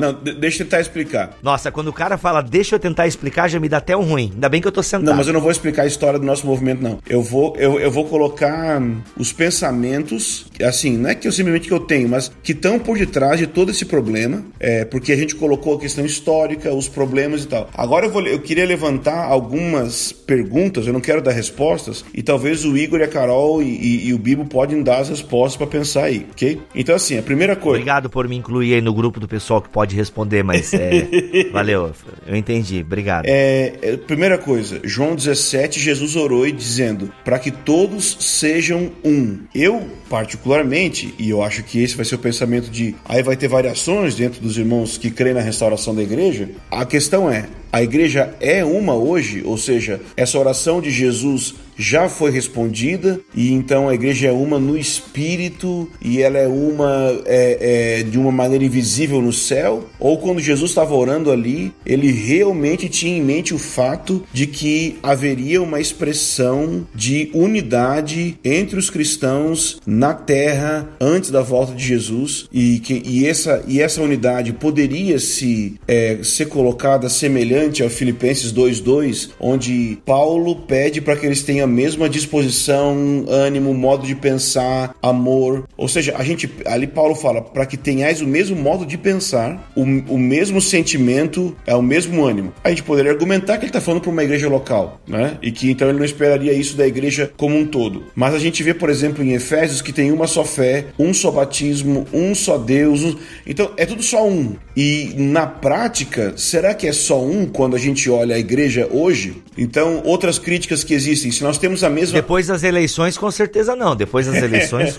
Não, deixa eu tentar explicar. Nossa, quando o cara fala deixa eu tentar explicar, já me dá até um ruim. Ainda bem que eu tô sentado. Não, mas eu não vou explicar a história do nosso movimento, não. Eu vou, eu, eu vou colocar os pensamentos, assim, não é que eu simplesmente que eu tenho, mas que estão por detrás de todo esse problema, é, porque a gente colocou a questão histórica, os problemas e tal. Agora eu, vou, eu queria levantar algumas perguntas, eu não quero dar respostas, e talvez o Igor e a Carol e, e, e o Bibo podem dar as respostas para pensar aí, ok? Então, assim, a primeira coisa. Obrigado por me incluir aí no grupo do pessoal que pode responder, mas é, valeu, eu entendi, obrigado. É, é, primeira coisa, João 17, Jesus orou e dizendo para que todos sejam um. Eu, particularmente, e eu acho que esse vai ser o pensamento de aí vai ter variações dentro dos irmãos que creem na restauração da igreja. A questão é, a igreja é uma hoje, ou seja, essa oração de Jesus já foi respondida e então a igreja é uma no espírito e ela é uma é, é, de uma maneira invisível no céu ou quando Jesus estava orando ali ele realmente tinha em mente o fato de que haveria uma expressão de unidade entre os cristãos na terra antes da volta de Jesus e que e essa e essa unidade poderia se é, ser colocada semelhante ao Filipenses 2:2 onde Paulo pede para que eles tenham a mesma disposição, ânimo, modo de pensar, amor. Ou seja, a gente ali Paulo fala para que tenhais o mesmo modo de pensar, o, o mesmo sentimento, é o mesmo ânimo. A gente poderia argumentar que ele está falando para uma igreja local, né? E que então ele não esperaria isso da igreja como um todo. Mas a gente vê, por exemplo, em Efésios que tem uma só fé, um só batismo, um só Deus. Um... Então é tudo só um. E na prática, será que é só um quando a gente olha a igreja hoje? Então, outras críticas que existem, se nós temos a mesma. Depois das eleições, com certeza não. Depois das eleições.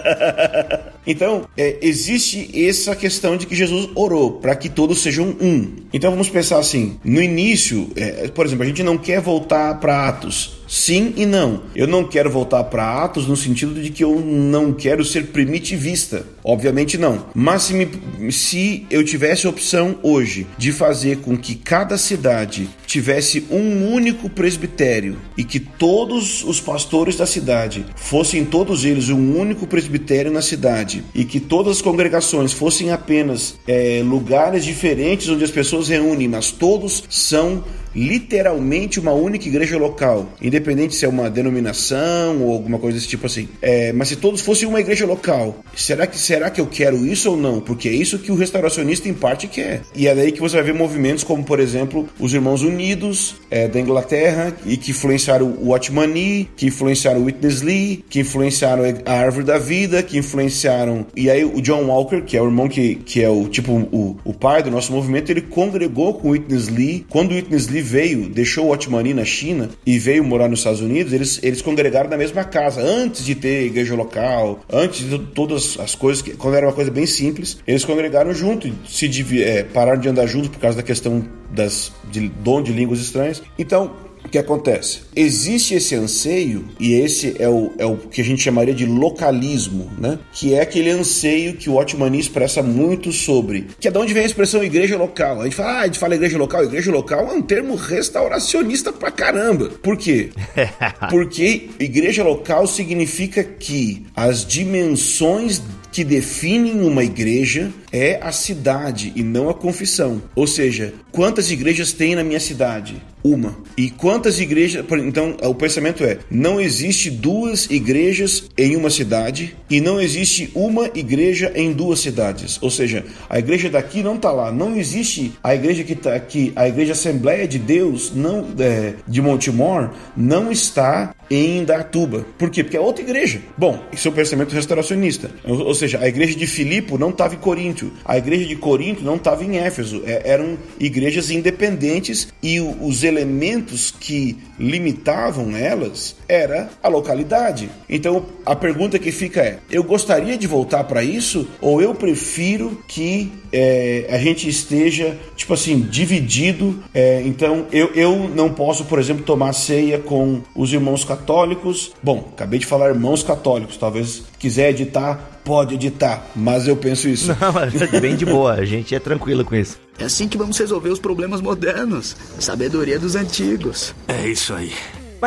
então, é, existe essa questão de que Jesus orou para que todos sejam um. Então, vamos pensar assim: no início, é, por exemplo, a gente não quer voltar para Atos. Sim e não. Eu não quero voltar para Atos no sentido de que eu não quero ser primitivista. Obviamente não. Mas se, me, se eu tivesse a opção hoje de fazer com que cada cidade tivesse um único presbitério e que todos os pastores da cidade fossem todos eles um único presbitério na cidade e que todas as congregações fossem apenas é, lugares diferentes onde as pessoas reúnem, mas todos são literalmente uma única igreja local, independente se é uma denominação ou alguma coisa desse tipo assim. É, mas se todos fossem uma igreja local, será que será que eu quero isso ou não? Porque é isso que o restauracionista em parte quer. E é daí que você vai ver movimentos como, por exemplo, os Irmãos Unidos é, da Inglaterra e que influenciaram o Watchmani, que influenciaram o Witness Lee, que influenciaram a Árvore da Vida, que influenciaram e aí o John Walker, que é o irmão que, que é o tipo o, o pai do nosso movimento, ele congregou com o Witness Lee. Quando o Witness Lee veio, deixou o Otmani na China e veio morar nos Estados Unidos, eles, eles congregaram na mesma casa, antes de ter igreja local, antes de todas as coisas, que, quando era uma coisa bem simples, eles congregaram junto, se é, pararam de andar juntos por causa da questão das, de dom de línguas estranhas. Então, o que acontece? Existe esse anseio, e esse é o, é o que a gente chamaria de localismo, né? Que é aquele anseio que o Otmani expressa muito sobre. Que é de onde vem a expressão igreja local. A gente fala, ah, a gente fala igreja local. Igreja local é um termo restauracionista pra caramba. Por quê? Porque igreja local significa que as dimensões que definem uma igreja é a cidade e não a confissão. Ou seja, quantas igrejas tem na minha cidade? Uma. E quantas igrejas. Então, o pensamento é: não existe duas igrejas em uma cidade e não existe uma igreja em duas cidades. Ou seja, a igreja daqui não está lá. Não existe a igreja que está aqui. A igreja Assembleia de Deus não é, de Montemor não está em Datuba. Por quê? Porque é outra igreja. Bom, isso é o pensamento restauracionista. Ou seja, a igreja de Filipe não estava em Coríntio. A igreja de Corinto não estava em Éfeso. É, eram igrejas independentes e os elementos que limitavam elas era a localidade. Então a pergunta que fica é: eu gostaria de voltar para isso ou eu prefiro que é, a gente esteja tipo assim dividido? É, então eu, eu não posso, por exemplo, tomar ceia com os irmãos católicos. Bom, acabei de falar irmãos católicos. Talvez quiser editar pode editar, mas eu penso isso. Não, bem de boa, a gente é tranquilo com isso. É assim que vamos resolver os problemas modernos. Sabedoria dos antigos. É isso aí.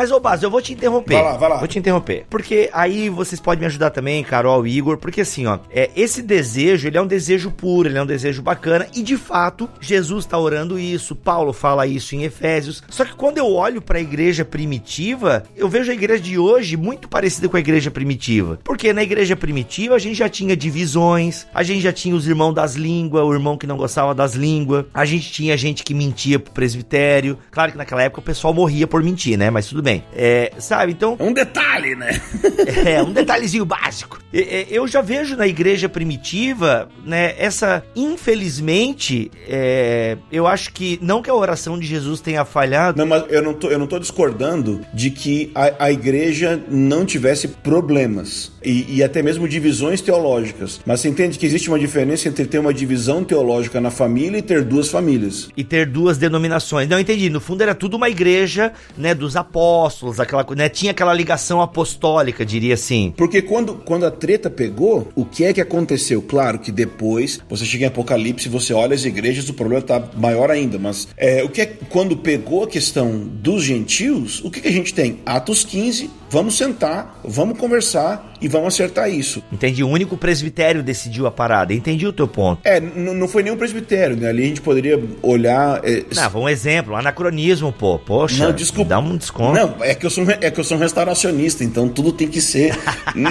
Mas, ô Bas, eu vou te interromper. Vai lá, vai lá. Vou te interromper. Porque aí vocês podem me ajudar também, Carol e Igor, porque assim, ó, é, esse desejo, ele é um desejo puro, ele é um desejo bacana, e de fato, Jesus tá orando isso, Paulo fala isso em Efésios. Só que quando eu olho para a igreja primitiva, eu vejo a igreja de hoje muito parecida com a igreja primitiva. Porque na igreja primitiva a gente já tinha divisões, a gente já tinha os irmãos das línguas, o irmão que não gostava das línguas, a gente tinha gente que mentia pro presbitério. Claro que naquela época o pessoal morria por mentir, né? Mas tudo bem bem. É, sabe, então... É um detalhe, né? é, um detalhezinho básico. Eu já vejo na igreja primitiva, né, essa, infelizmente, é, eu acho que, não que a oração de Jesus tenha falhado... Não, mas eu não tô, eu não tô discordando de que a, a igreja não tivesse problemas e, e até mesmo divisões teológicas. Mas você entende que existe uma diferença entre ter uma divisão teológica na família e ter duas famílias. E ter duas denominações. Não, entendi. No fundo era tudo uma igreja, né, dos apóstolos, aquela, né, tinha aquela ligação apostólica, diria assim. Porque quando, quando a treta pegou, o que é que aconteceu? Claro que depois, você chega em Apocalipse, você olha as igrejas, o problema está maior ainda, mas é, o que é quando pegou a questão dos gentios, o que, que a gente tem? Atos 15, vamos sentar, vamos conversar e vamos acertar isso. Entendi, o único presbitério decidiu a parada, entendi o teu ponto. É, não foi nenhum presbitério, né? Ali a gente poderia olhar... É... Não, um exemplo, anacronismo, pô, poxa, não, desculpa. dá um desconto. Não, é que eu sou, é que eu sou um restauracionista, então tudo tem que ser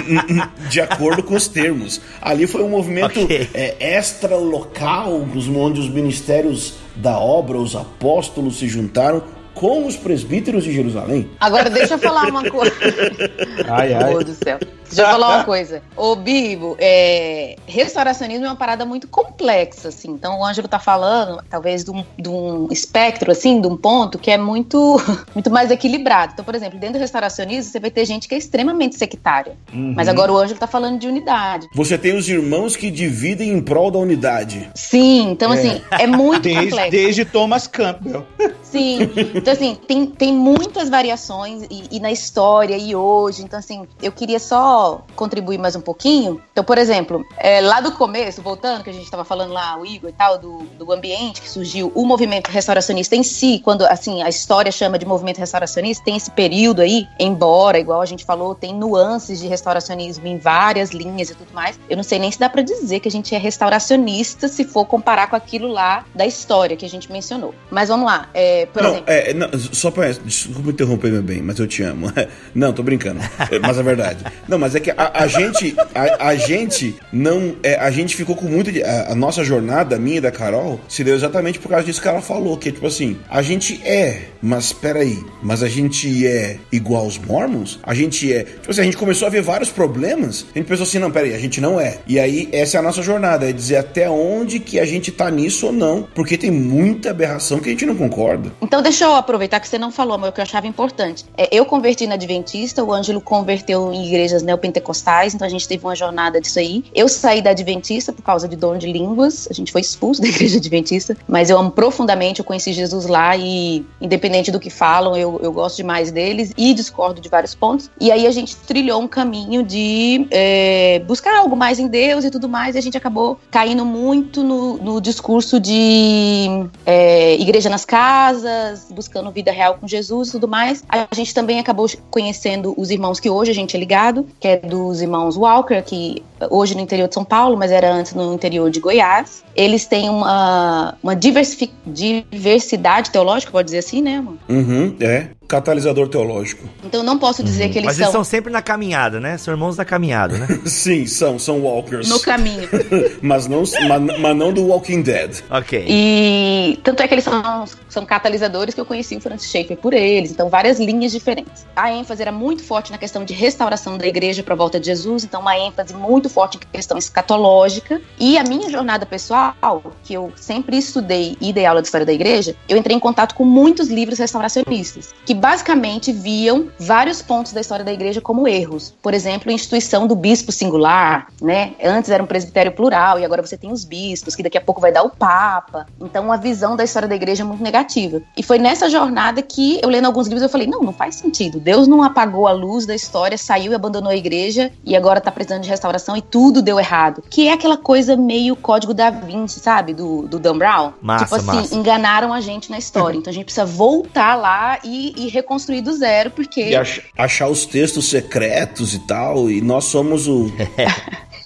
de acordo com os termos. Ali foi um movimento okay. é, extra local, onde os ministérios da obra, os apóstolos se juntaram com os presbíteros de Jerusalém. Agora deixa eu falar uma coisa. Ai, ai. Meu Deus do céu. Deixa eu falar uma coisa. Ô, Bibo, é, restauracionismo é uma parada muito complexa, assim. Então, o Ângelo tá falando, talvez, de um, de um espectro, assim, de um ponto que é muito, muito mais equilibrado. Então, por exemplo, dentro do restauracionismo, você vai ter gente que é extremamente sectária. Uhum. Mas agora o Ângelo tá falando de unidade. Você tem os irmãos que dividem em prol da unidade. Sim, então, é. assim, é muito desde, complexo. Desde Thomas Campbell. Sim. Então, assim, tem, tem muitas variações e, e na história e hoje. Então, assim, eu queria só contribuir mais um pouquinho. Então, por exemplo, é, lá do começo, voltando, que a gente estava falando lá, o Igor e tal, do, do ambiente que surgiu, o movimento restauracionista em si, quando assim a história chama de movimento restauracionista, tem esse período aí, embora, igual a gente falou, tem nuances de restauracionismo em várias linhas e tudo mais. Eu não sei nem se dá para dizer que a gente é restauracionista se for comparar com aquilo lá da história que a gente mencionou. Mas vamos lá, é, por não, exemplo. É, não, só para desculpa interromper, meu bem, mas eu te amo. Não, tô brincando. mas é verdade. Não, mas é que a, a gente, a, a, gente não, é, a gente ficou com muito a, a, nossa jornada, minha e da Carol, se deu exatamente por causa disso que ela falou, que é tipo assim, a gente é, mas peraí, mas a gente é igual aos mormons? A gente é, tipo assim, a gente começou a ver vários problemas, a gente pensou assim, não, peraí, a gente não é. E aí, essa é a nossa jornada, é dizer até onde que a gente tá nisso ou não, porque tem muita aberração que a gente não concorda. Então, deixa eu aproveitar que você não falou, mas o que eu achava importante. É, eu converti na Adventista, o Ângelo converteu em igrejas neopentecostais, pentecostais, então a gente teve uma jornada disso aí. Eu saí da Adventista por causa de dom de línguas, a gente foi expulso da igreja Adventista, mas eu amo profundamente, eu conheci Jesus lá e, independente do que falam, eu, eu gosto demais deles e discordo de vários pontos. E aí a gente trilhou um caminho de é, buscar algo mais em Deus e tudo mais, e a gente acabou caindo muito no, no discurso de é, igreja nas casas, buscando vida real com Jesus e tudo mais. A gente também acabou conhecendo os irmãos que hoje a gente é ligado, que é dos irmãos Walker, que hoje no interior de São Paulo, mas era antes no interior de Goiás. Eles têm uma, uma diversidade teológica, pode dizer assim, né? Uhum, é catalisador teológico. Então não posso dizer uhum. que eles Mas são. Mas eles são sempre na caminhada, né? São irmãos da caminhada, né? Sim, são, são walkers. No caminho. mas, não, mas, mas, não do Walking Dead. Ok. E tanto é que eles são, são catalisadores que eu conheci o Francis Schaeffer por eles, então várias linhas diferentes. A ênfase era muito forte na questão de restauração da igreja para a volta de Jesus, então uma ênfase muito forte em questão escatológica. E a minha jornada pessoal, que eu sempre estudei e dei aula de história da igreja, eu entrei em contato com muitos livros restauracionistas, que basicamente viam vários pontos da história da igreja como erros. Por exemplo, a instituição do bispo singular, né? Antes era um presbitério plural e agora você tem os bispos, que daqui a pouco vai dar o papa. Então, a visão da história da igreja é muito negativa. E foi nessa jornada que eu lendo alguns livros eu falei: "Não, não faz sentido. Deus não apagou a luz da história, saiu e abandonou a igreja e agora tá precisando de restauração e tudo deu errado". Que é aquela coisa meio código da Vinci, sabe? Do, do Dan Brown. Massa, tipo assim, massa. enganaram a gente na história. Então a gente precisa voltar lá e, e reconstruir do zero, porque. E ach achar os textos secretos e tal, e nós somos o.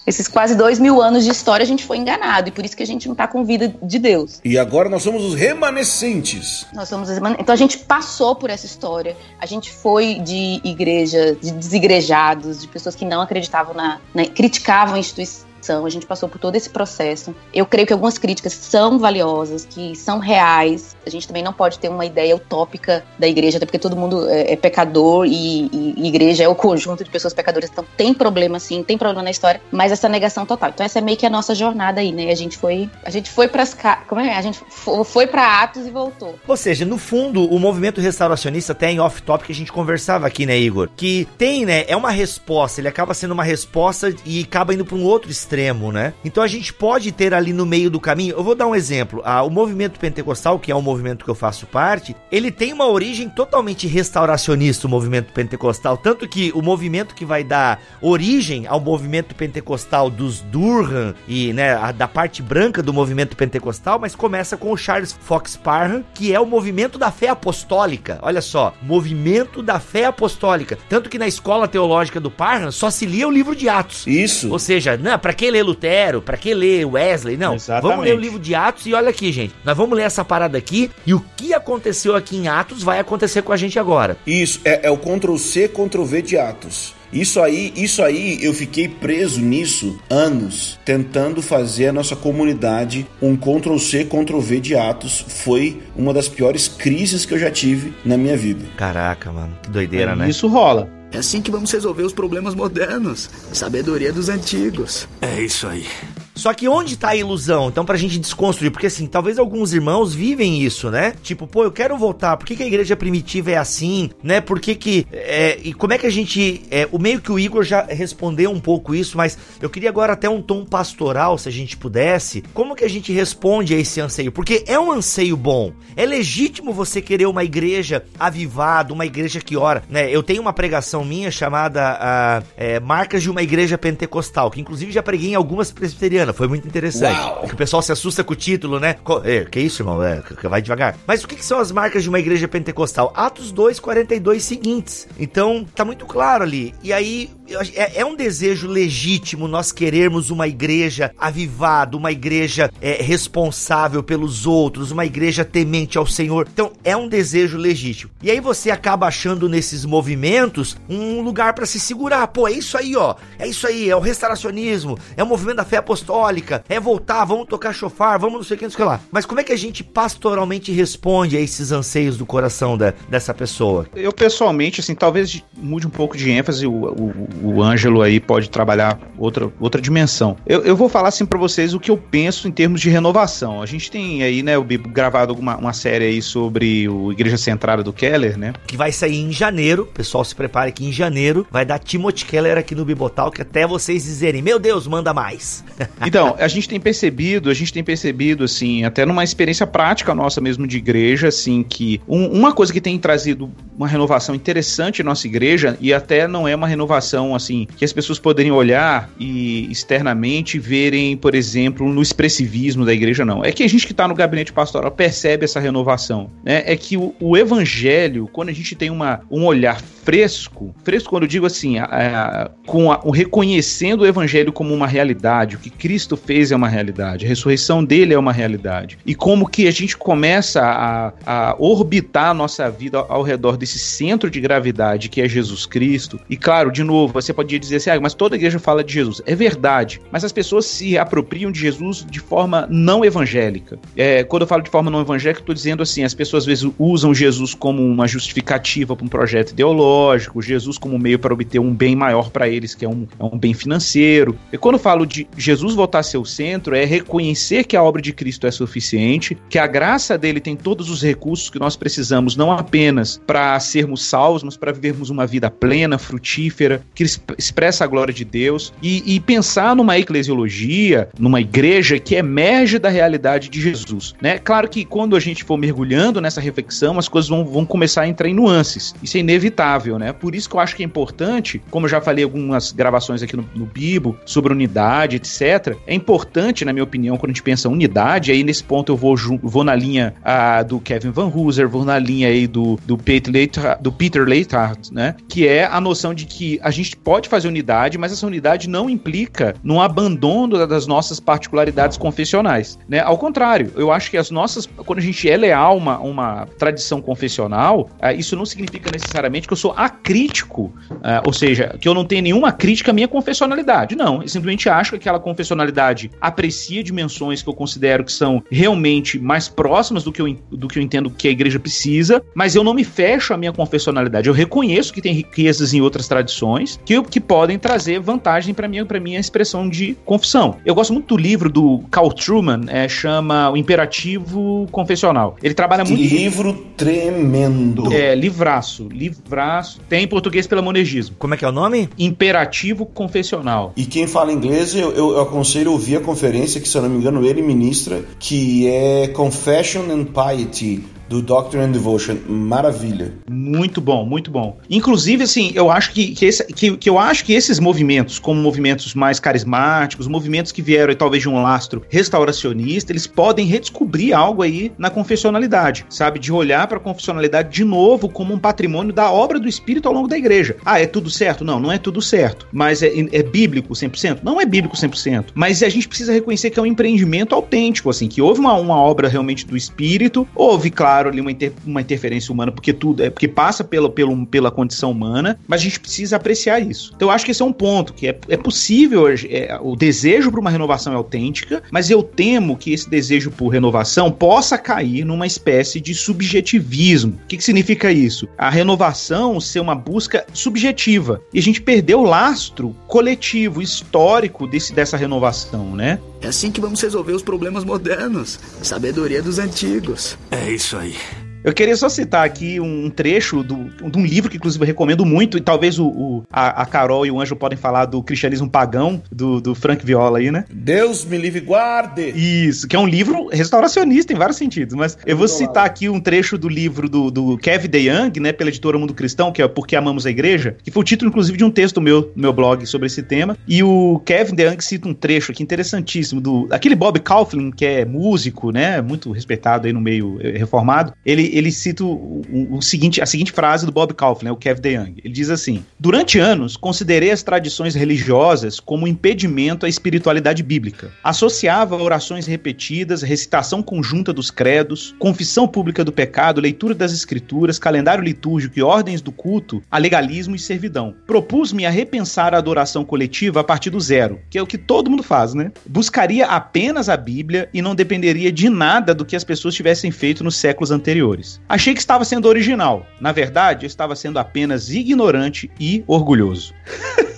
Esses quase dois mil anos de história a gente foi enganado, e por isso que a gente não tá com vida de Deus. E agora nós somos os remanescentes. Nós somos os remanescentes. Então a gente passou por essa história. A gente foi de igreja, de desigrejados, de pessoas que não acreditavam na. na criticavam a instituição a gente passou por todo esse processo. Eu creio que algumas críticas são valiosas, que são reais. A gente também não pode ter uma ideia utópica da igreja, até porque todo mundo é, é pecador e, e, igreja é o conjunto de pessoas pecadoras. Então tem problema sim, tem problema na história, mas essa negação total. Então essa é meio que a nossa jornada aí, né? A gente foi, a gente foi para como é? A gente foi para Atos e voltou. Ou seja, no fundo, o movimento restauracionista até em off-topic a gente conversava aqui, né, Igor? Que tem, né, é uma resposta, ele acaba sendo uma resposta e acaba indo para um outro extremo, né? Então a gente pode ter ali no meio do caminho, eu vou dar um exemplo, ah, o movimento pentecostal, que é um movimento que eu faço parte, ele tem uma origem totalmente restauracionista, o movimento pentecostal, tanto que o movimento que vai dar origem ao movimento pentecostal dos Durham e, né, a, da parte branca do movimento pentecostal, mas começa com o Charles Fox Parham, que é o movimento da fé apostólica. Olha só, movimento da fé apostólica. Tanto que na escola teológica do Parham só se lia o livro de Atos. Isso. Ou seja, não, para que ler Lutero? Para que ler Wesley? Não. Exatamente. Vamos ler o livro de Atos e olha aqui, gente. Nós vamos ler essa parada aqui e o que aconteceu aqui em Atos vai acontecer com a gente agora. Isso, é, é o Ctrl C, Ctrl V de Atos. Isso aí, isso aí, eu fiquei preso nisso anos, tentando fazer a nossa comunidade um Ctrl C, Ctrl V de Atos. Foi uma das piores crises que eu já tive na minha vida. Caraca, mano, que doideira, é, né? Isso rola. É assim que vamos resolver os problemas modernos. Sabedoria dos antigos. É isso aí. Só que onde tá a ilusão? Então, pra gente desconstruir, porque assim, talvez alguns irmãos vivem isso, né? Tipo, pô, eu quero voltar, por que, que a igreja primitiva é assim, né? Por que que. É, e como é que a gente. É, o meio que o Igor já respondeu um pouco isso, mas eu queria agora até um tom pastoral, se a gente pudesse. Como que a gente responde a esse anseio? Porque é um anseio bom. É legítimo você querer uma igreja avivada, uma igreja que ora, né? Eu tenho uma pregação minha chamada uh, é, Marcas de uma Igreja Pentecostal, que inclusive já preguei em algumas presbiterianas foi muito interessante. Uau. O pessoal se assusta com o título, né? É, que isso, irmão? É, vai devagar. Mas o que, que, são as marcas de uma igreja pentecostal? Atos 2, 42 seguintes. Então, tá muito claro ali. E aí, é, é um desejo legítimo nós querermos uma igreja avivada, uma igreja é, responsável pelos outros, uma igreja temente ao Senhor. Então, é um desejo legítimo. E aí você acaba achando nesses movimentos um lugar para se segurar. Pô, é isso aí, ó. É isso aí, é o restauracionismo, é o movimento da fé apostólica é voltar, vamos tocar chofar, vamos não sei o que, não sei o que lá. Mas como é que a gente pastoralmente responde a esses anseios do coração da, dessa pessoa? Eu pessoalmente, assim, talvez mude um pouco de ênfase, o, o, o Ângelo aí pode trabalhar outra, outra dimensão. Eu, eu vou falar assim para vocês o que eu penso em termos de renovação. A gente tem aí, né, o Bibo gravado uma, uma série aí sobre o Igreja Centrada do Keller, né? Que vai sair em janeiro, pessoal se prepare que em janeiro vai dar Timothy Keller aqui no Bibotal, que até vocês dizerem, meu Deus, manda mais. Então, a gente tem percebido, a gente tem percebido, assim, até numa experiência prática nossa mesmo de igreja, assim, que um, uma coisa que tem trazido uma renovação interessante em nossa igreja, e até não é uma renovação, assim, que as pessoas poderiam olhar e externamente verem, por exemplo, no expressivismo da igreja, não. É que a gente que está no gabinete pastoral percebe essa renovação, né? É que o, o evangelho, quando a gente tem uma, um olhar fresco, fresco quando eu digo assim, a, a, com a, o reconhecendo o evangelho como uma realidade, o que Cristo fez é uma realidade, a ressurreição dele é uma realidade. E como que a gente começa a, a orbitar a nossa vida ao, ao redor desse centro de gravidade que é Jesus Cristo. E claro, de novo, você pode dizer assim, ah, mas toda igreja fala de Jesus. É verdade, mas as pessoas se apropriam de Jesus de forma não evangélica. É, quando eu falo de forma não evangélica, estou dizendo assim, as pessoas às vezes usam Jesus como uma justificativa para um projeto ideológico, Jesus como meio para obter um bem maior para eles, que é um, é um bem financeiro. E quando eu falo de Jesus voltar o centro é reconhecer que a obra de Cristo é suficiente, que a graça dele tem todos os recursos que nós precisamos, não apenas para sermos salvos, mas para vivermos uma vida plena, frutífera, que expressa a glória de Deus, e, e pensar numa eclesiologia, numa igreja que emerge da realidade de Jesus. Né? Claro que quando a gente for mergulhando nessa reflexão, as coisas vão, vão começar a entrar em nuances. Isso é inevitável, né? Por isso que eu acho que é importante, como eu já falei algumas gravações aqui no, no Bibo, sobre unidade, etc é importante, na minha opinião, quando a gente pensa unidade, aí nesse ponto eu vou, vou na linha ah, do Kevin Van Hooser, vou na linha aí do, do, Peter Leithart, do Peter Leithart, né? Que é a noção de que a gente pode fazer unidade, mas essa unidade não implica no abandono das nossas particularidades confessionais, né? Ao contrário, eu acho que as nossas, quando a gente é leal a uma, uma tradição confessional, ah, isso não significa necessariamente que eu sou acrítico, uh, ou seja, que eu não tenho nenhuma crítica à minha confessionalidade. Não, eu simplesmente acho que aquela confessionalidade aprecia dimensões que eu considero que são realmente mais próximas do que eu, do que eu entendo que a igreja precisa, mas eu não me fecho à minha confessionalidade. Eu reconheço que tem riquezas em outras tradições que, que podem trazer vantagem para minha, minha expressão de confissão. Eu gosto muito do livro do Carl Truman, é, chama O Imperativo Confessional. Ele trabalha muito. Livro tremendo. É, livraço. Livraço. Tem em português pela Monegismo. Como é que é o nome? Imperativo Confessional. E quem fala inglês, eu, eu, eu aconselho ouvir a conferência que, se eu não me engano, ele ministra, que é Confession and Piety do Doctor and Devotion. Maravilha. Muito bom, muito bom. Inclusive, assim, eu acho que, que, esse, que, que eu acho que esses movimentos, como movimentos mais carismáticos, movimentos que vieram talvez de um lastro restauracionista, eles podem redescobrir algo aí na confessionalidade, sabe? De olhar para a confessionalidade de novo como um patrimônio da obra do Espírito ao longo da igreja. Ah, é tudo certo? Não, não é tudo certo. Mas é, é bíblico 100%? Não é bíblico 100%. Mas a gente precisa reconhecer que é um empreendimento autêntico, assim, que houve uma, uma obra realmente do Espírito, houve, claro, claro ali uma, inter, uma interferência humana, porque tudo é porque passa pelo, pelo, pela condição humana, mas a gente precisa apreciar isso. Então eu acho que esse é um ponto, que é, é possível, é, o desejo por uma renovação é autêntica, mas eu temo que esse desejo por renovação possa cair numa espécie de subjetivismo. O que, que significa isso? A renovação ser uma busca subjetiva. E a gente perdeu o lastro coletivo, histórico desse, dessa renovação, né? É assim que vamos resolver os problemas modernos. Sabedoria dos antigos. É isso aí. Eu queria só citar aqui um trecho do, de um livro que, inclusive, eu recomendo muito, e talvez o, o a, a, Carol e o Anjo podem falar do cristianismo pagão, do, do Frank Viola aí, né? Deus me livre guarde! Isso, que é um livro restauracionista em vários sentidos, mas eu vou citar aqui um trecho do livro do, do Kevin DeYoung, né, pela editora Mundo Cristão, que é Porque Amamos a Igreja, que foi o título, inclusive, de um texto meu no meu blog sobre esse tema, e o Kevin DeYoung cita um trecho aqui interessantíssimo do aquele Bob Kauflin, que é músico, né, muito respeitado aí no meio eh, reformado, ele ele cita o, o, seguinte, a seguinte frase do Bob Kaufman, né, o Kev DeYoung. Ele diz assim: Durante anos, considerei as tradições religiosas como impedimento à espiritualidade bíblica. Associava orações repetidas, recitação conjunta dos credos, confissão pública do pecado, leitura das escrituras, calendário litúrgico e ordens do culto a legalismo e servidão. Propus-me a repensar a adoração coletiva a partir do zero, que é o que todo mundo faz, né? Buscaria apenas a Bíblia e não dependeria de nada do que as pessoas tivessem feito nos séculos anteriores. Achei que estava sendo original. Na verdade, eu estava sendo apenas ignorante e orgulhoso.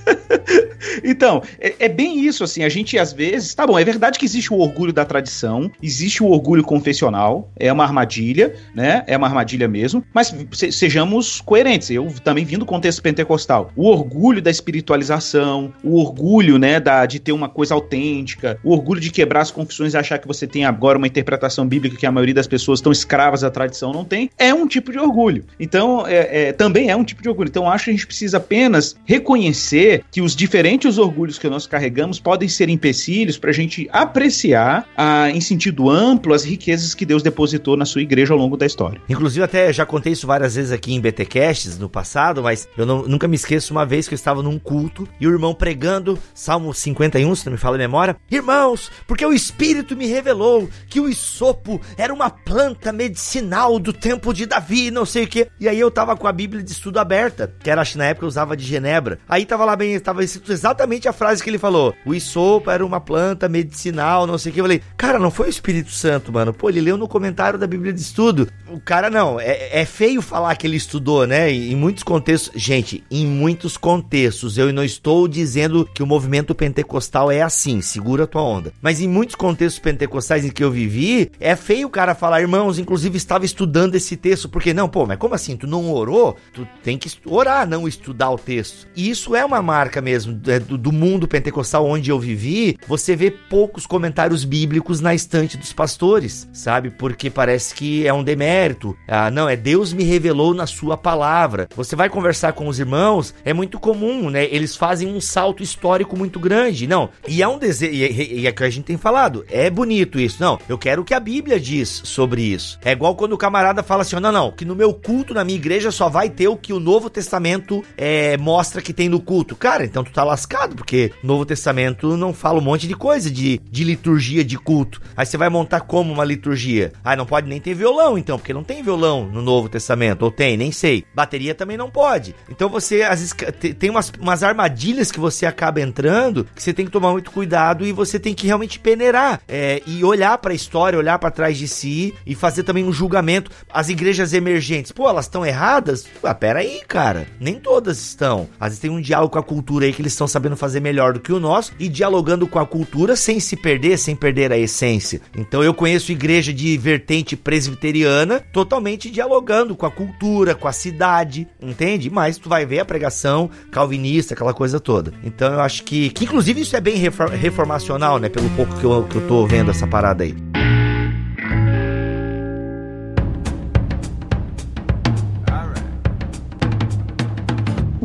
então, é, é, bem isso, assim, a gente às vezes. Tá bom, é verdade que existe o orgulho da tradição, existe o orgulho confessional, é uma armadilha, né? É uma armadilha mesmo, mas se, sejamos coerentes. Eu também vim do contexto pentecostal. O orgulho da espiritualização, o orgulho, né, da, de ter uma coisa autêntica, o orgulho de quebrar as confissões e achar que você tem agora uma interpretação bíblica que a maioria das pessoas estão escravas da tradição não tem, é um tipo de orgulho. Então, é, é, também é um tipo de orgulho. Então, acho que a gente precisa apenas reconhecer que os diferentes orgulhos que nós carregamos podem ser empecilhos para a gente apreciar, ah, em sentido amplo, as riquezas que Deus depositou na sua igreja ao longo da história. Inclusive, até já contei isso várias vezes aqui em BTcasts no passado, mas eu não, nunca me esqueço uma vez que eu estava num culto e o irmão pregando Salmo 51, se não me fala a memória. Irmãos, porque o Espírito me revelou que o isopo era uma planta medicinal do tempo de Davi, não sei o que. E aí eu tava com a Bíblia de estudo aberta, que era, acho que na época eu usava de Genebra. Aí tava lá bem, tava escrito exatamente a frase que ele falou. O isopo era uma planta medicinal, não sei o que. Eu falei, cara, não foi o Espírito Santo, mano. Pô, ele leu no comentário da Bíblia de estudo. O cara não, é, é feio falar que ele estudou, né? Em muitos contextos, gente, em muitos contextos, eu não estou dizendo que o movimento pentecostal é assim, segura a tua onda. Mas em muitos contextos pentecostais em que eu vivi, é feio o cara falar, irmãos, inclusive estava estudando esse texto, porque não, pô, mas como assim? Tu não orou? Tu tem que orar, não estudar o texto. E isso é uma marca mesmo é, do, do mundo pentecostal onde eu vivi. Você vê poucos comentários bíblicos na estante dos pastores, sabe? Porque parece que é um demérito. Ah, não, é Deus me revelou na sua palavra. Você vai conversar com os irmãos, é muito comum, né? Eles fazem um salto histórico muito grande. Não, e é um desejo, e, e é que a gente tem falado, é bonito isso. Não, eu quero que a Bíblia diz sobre isso. É igual quando o camarada fala assim, não, não, que no meu culto, na minha igreja, só vai ter o que o Novo Testamento é, mostra que tem no culto. Cara, então tu tá lascado, porque o Novo Testamento não fala um monte de coisa de, de liturgia, de culto. Aí você vai montar como uma liturgia? Ah, não pode nem ter violão, então, porque não tem violão no Novo Testamento. Ou tem, nem sei. Bateria também não pode. Então você, às vezes, tem umas, umas armadilhas que você acaba entrando que você tem que tomar muito cuidado e você tem que realmente peneirar é, e olhar para a história, olhar para trás de si e fazer também um julgamento. As igrejas emergentes, pô, elas estão erradas? Ah, pera aí, cara. Nem todas estão. Às vezes tem um diálogo com a cultura aí que eles estão sabendo fazer melhor do que o nosso e dialogando com a cultura sem se perder, sem perder a essência. Então eu conheço igreja de vertente presbiteriana totalmente dialogando com a cultura, com a cidade, entende? Mas tu vai ver a pregação calvinista, aquela coisa toda. Então eu acho que, que inclusive isso é bem reformacional, né? Pelo pouco que eu, que eu tô vendo essa parada aí.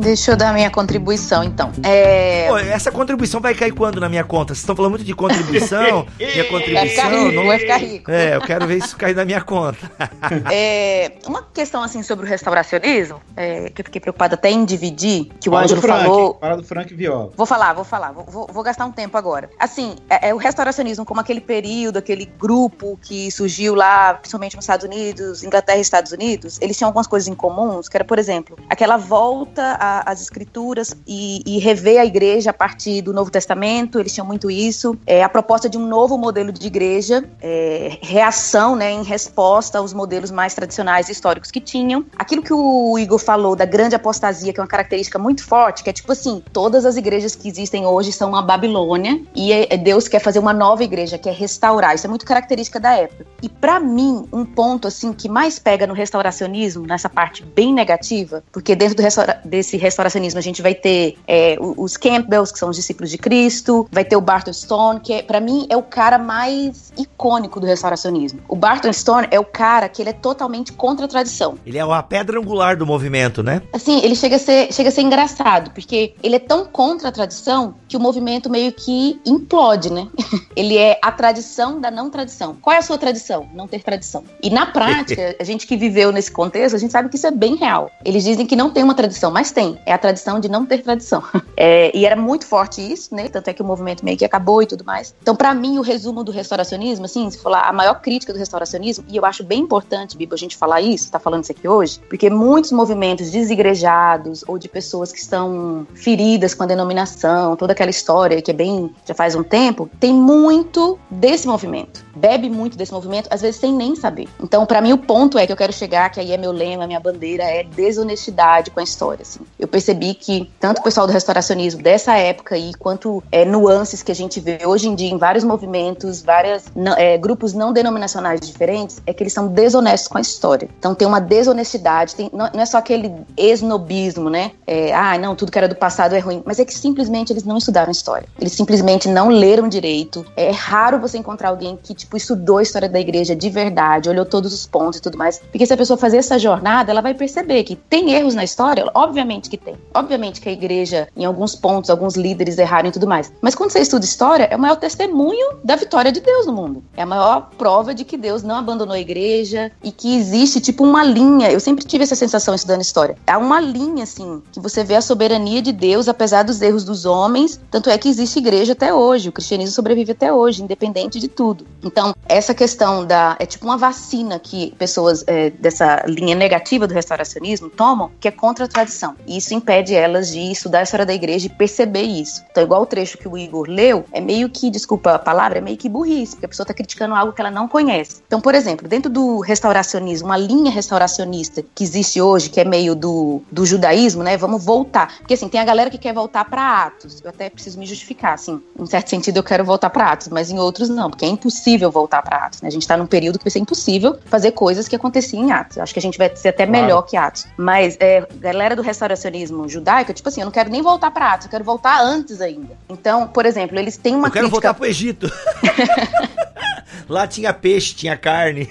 Deixa eu dar minha contribuição, então. É... Pô, essa contribuição vai cair quando na minha conta? Vocês estão falando muito de contribuição. minha contribuição. Vai ficar rico, não... vai ficar rico. É, eu quero ver isso cair na minha conta. é, uma questão, assim, sobre o restauracionismo, é, que eu fiquei preocupada até em dividir, que o Ângelo falou. Fala do Frank Viola. Vou falar, vou falar. Vou, vou, vou gastar um tempo agora. Assim, é, é, o restauracionismo como aquele período, aquele grupo que surgiu lá, principalmente nos Estados Unidos, Inglaterra e Estados Unidos, eles tinham algumas coisas em comuns, que era, por exemplo, aquela volta a as escrituras e, e, rever a igreja a partir do Novo Testamento, eles tinham muito isso. É, a proposta de um novo modelo de igreja, é, reação né, em resposta aos modelos mais tradicionais e históricos que tinham. Aquilo que o Igor falou da grande apostasia, que é uma característica muito forte, que é tipo assim, todas as igrejas que existem hoje são uma Babilônia e é, é Deus quer fazer uma nova igreja, quer restaurar. Isso é muito característica da época. E para mim, um ponto assim que mais pega no restauracionismo, nessa parte bem negativa, porque dentro do restaura desse restauracionismo a gente vai ter é, os Campbells, que são os discípulos de Cristo, vai ter o Barton Stone, que é, para mim é o cara mais icônico do restauracionismo. O Barton Stone é o cara que ele é totalmente contra a tradição. Ele é uma pedra angular do movimento, né? Assim, ele chega a ser, chega a ser engraçado, porque ele é tão contra a tradição que o movimento meio que implode, né? ele é a tradição da não tradição. Qual é a sua tradição? Não ter tradição. E na prática, a gente que viveu nesse contexto, a gente sabe que isso é bem real. Eles dizem que não tem uma tradição, mas tem. É a tradição de não ter tradição. É, e era muito forte isso, né? Tanto é que o movimento meio que acabou e tudo mais. Então, para mim, o resumo do restauracionismo, assim, se falar a maior crítica do restauracionismo, e eu acho bem importante, Bibo, a gente falar isso, tá falando isso aqui hoje, porque muitos movimentos desigrejados ou de pessoas que estão feridas com a denominação, toda aquela história que é bem, já faz um tempo, tem muito desse movimento. Bebe muito desse movimento, às vezes sem nem saber. Então, para mim, o ponto é que eu quero chegar, que aí é meu lema, minha bandeira, é desonestidade com a história, assim. Eu percebi que tanto o pessoal do restauracionismo dessa época aí, quanto é, nuances que a gente vê hoje em dia em vários movimentos, vários é, grupos não denominacionais diferentes, é que eles são desonestos com a história. Então tem uma desonestidade, tem, não, não, é só aquele esnobismo, né? É, ah, não, tudo que era do passado é ruim, mas é que simplesmente eles não estudaram história. Eles simplesmente não leram direito. É raro você encontrar alguém que, tipo, estudou a história da igreja de verdade, olhou todos os pontos e tudo mais. Porque se a pessoa fazer essa jornada, ela vai perceber que tem erros na história, obviamente que tem. Obviamente que a igreja, em alguns pontos, alguns líderes erraram e tudo mais. Mas quando você estuda história, é o maior testemunho da vitória de Deus no mundo. É a maior prova de que Deus não abandonou a igreja e que existe, tipo, uma linha. Eu sempre tive essa sensação estudando história. Há uma linha, assim, que você vê a soberania de Deus, apesar dos erros dos homens. Tanto é que existe igreja até hoje. O cristianismo sobrevive até hoje, independente de tudo. Então, essa questão da. É tipo uma vacina que pessoas é, dessa linha negativa do restauracionismo tomam, que é contra a tradição. E isso impede elas de estudar a história da igreja e perceber isso. Então, igual o trecho que o Igor leu, é meio que, desculpa a palavra, é meio que burrice, porque a pessoa está criticando algo que ela não conhece. Então, por exemplo, dentro do restauracionismo, uma linha restauracionista que existe hoje, que é meio do, do judaísmo, né? Vamos voltar. Porque assim, tem a galera que quer voltar para Atos. Eu até preciso me justificar, assim. Em certo sentido, eu quero voltar para Atos, mas em outros não, porque é impossível voltar para Atos. Né? A gente está num período que vai ser impossível fazer coisas que aconteciam em Atos. Eu acho que a gente vai ser até claro. melhor que Atos. Mas é, galera do restauracionismo judaico, tipo assim, eu não quero nem voltar para Atos, eu quero voltar antes ainda. Então, por exemplo, eles têm uma eu quero crítica... voltar pro Egito. Lá tinha peixe, tinha carne.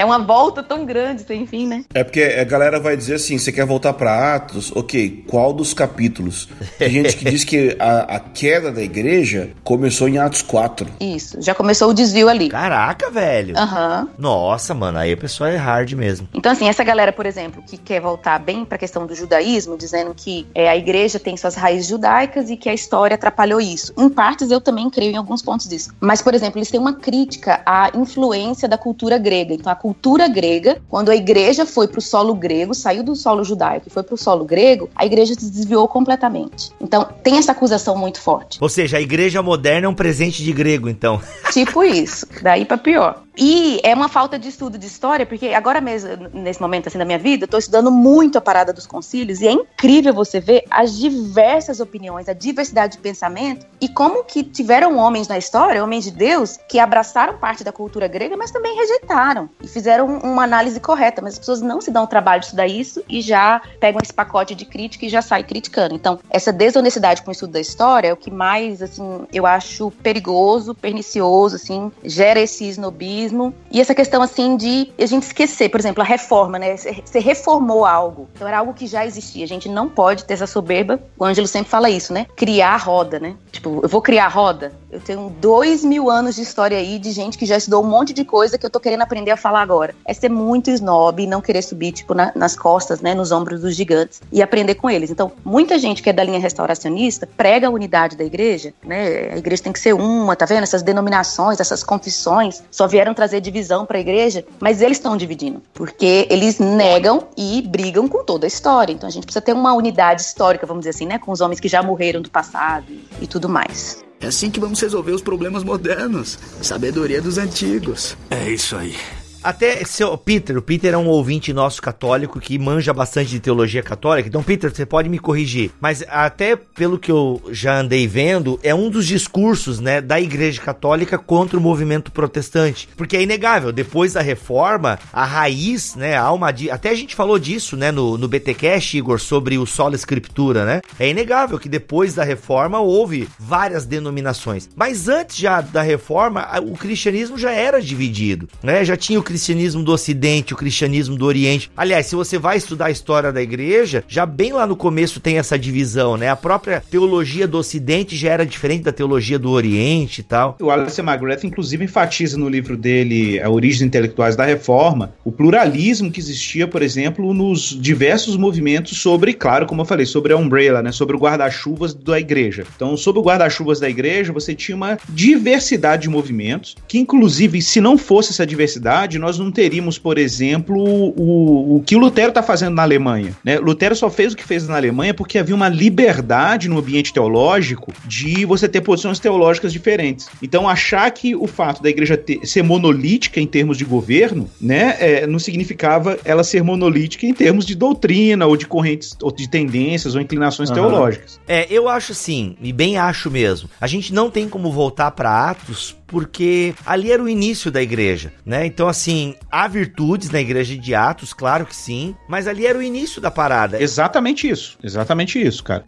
É uma volta tão grande, sem fim, né? É porque a galera vai dizer assim: você quer voltar para Atos? Ok, qual dos capítulos? Tem gente que diz que a, a, queda da igreja começou em Atos 4. Isso, já começou o desvio ali. Caraca, velho. Aham. Uhum. Nossa, mano, aí a pessoa é hard mesmo. Então, assim, essa galera, por exemplo, que quer voltar bem pra questão do judaísmo, dizendo que é, a igreja tem suas raízes judaicas e que a história atrapalhou isso. Em partes, eu também creio em alguns pontos disso. Mas, por exemplo, eles têm uma crítica à influência da cultura grega. Então, a cultura grega, quando a igreja foi pro solo grego, saiu do solo judaico e foi pro solo grego, a igreja se desviou completamente. Então, tem essa acusação muito forte. Ou seja, a igreja moderna é um presente de grego, então. Tipo isso. Daí para pior. E é uma falta de estudo de história, porque agora mesmo, nesse momento assim da minha vida, eu tô estudando muito a parada dos concílios e é incrível você ver as diversas opiniões, a diversidade de pensamento e como que tiveram homens na história, homens de Deus, que abraçaram parte da cultura grega, mas também rejeitaram e fizeram uma análise correta, mas as pessoas não se dão o trabalho de estudar isso e já pegam esse pacote de crítica e já saem criticando. Então, essa desonestidade com o estudo da história é o que mais, assim, eu acho perigoso, pernicioso, assim, gera esse snobismo e essa questão, assim, de a gente esquecer, por exemplo, a reforma, né? Você reformou algo. Então era algo que já existia. A gente não pode ter essa soberba. O Ângelo sempre fala isso, né? Criar roda, né? Tipo, eu vou criar roda. Eu tenho dois mil anos de história aí de gente que já estudou um monte de coisa que eu tô querendo aprender a falar agora. É ser muito snob e não querer subir, tipo, na, nas costas, né? Nos ombros dos gigantes e aprender com eles. Então, muita gente que é da linha restauracionista prega a unidade da igreja, né? A igreja tem que ser uma, tá vendo? Essas denominações, essas confissões só vieram trazer divisão para a igreja, mas eles estão dividindo, porque eles negam e brigam com toda a história. Então a gente precisa ter uma unidade histórica, vamos dizer assim, né, com os homens que já morreram do passado e, e tudo mais. É assim que vamos resolver os problemas modernos. Sabedoria dos antigos. É isso aí. Até seu Peter, o Peter é um ouvinte nosso católico que manja bastante de teologia católica. Então, Peter, você pode me corrigir, mas até pelo que eu já andei vendo, é um dos discursos, né, da Igreja Católica contra o movimento protestante, porque é inegável. Depois da Reforma, a raiz, né, a alma de, até a gente falou disso, né, no, no BTcast, Igor, sobre o solo escritura, né? É inegável que depois da Reforma houve várias denominações, mas antes já da Reforma, o cristianismo já era dividido, né? Já tinha o cristianismo do Ocidente, o cristianismo do Oriente. Aliás, se você vai estudar a história da igreja, já bem lá no começo tem essa divisão, né? A própria teologia do Ocidente já era diferente da teologia do Oriente e tal. O Alice McGrath, inclusive, enfatiza no livro dele, A Origens Intelectuais da Reforma, o pluralismo que existia, por exemplo, nos diversos movimentos sobre, claro, como eu falei, sobre a umbrella, né? Sobre o guarda-chuvas da igreja. Então, sobre o guarda-chuvas da igreja, você tinha uma diversidade de movimentos, que inclusive, se não fosse essa diversidade, nós não teríamos, por exemplo, o, o que o Lutero está fazendo na Alemanha. Né? Lutero só fez o que fez na Alemanha porque havia uma liberdade no ambiente teológico de você ter posições teológicas diferentes. Então, achar que o fato da igreja ter, ser monolítica em termos de governo, né, é, não significava ela ser monolítica em termos de doutrina ou de correntes, ou de tendências ou inclinações uhum. teológicas. É, eu acho sim, e bem acho mesmo. A gente não tem como voltar para Atos porque ali era o início da igreja, né? Então, assim, há virtudes na igreja de Atos, claro que sim, mas ali era o início da parada. Exatamente isso, exatamente isso, cara.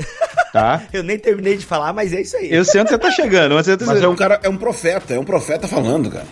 Tá? eu nem terminei de falar, mas é isso aí. Eu sei onde você tá chegando. Mas, tá... mas é um cara, é um profeta, é um profeta falando, cara.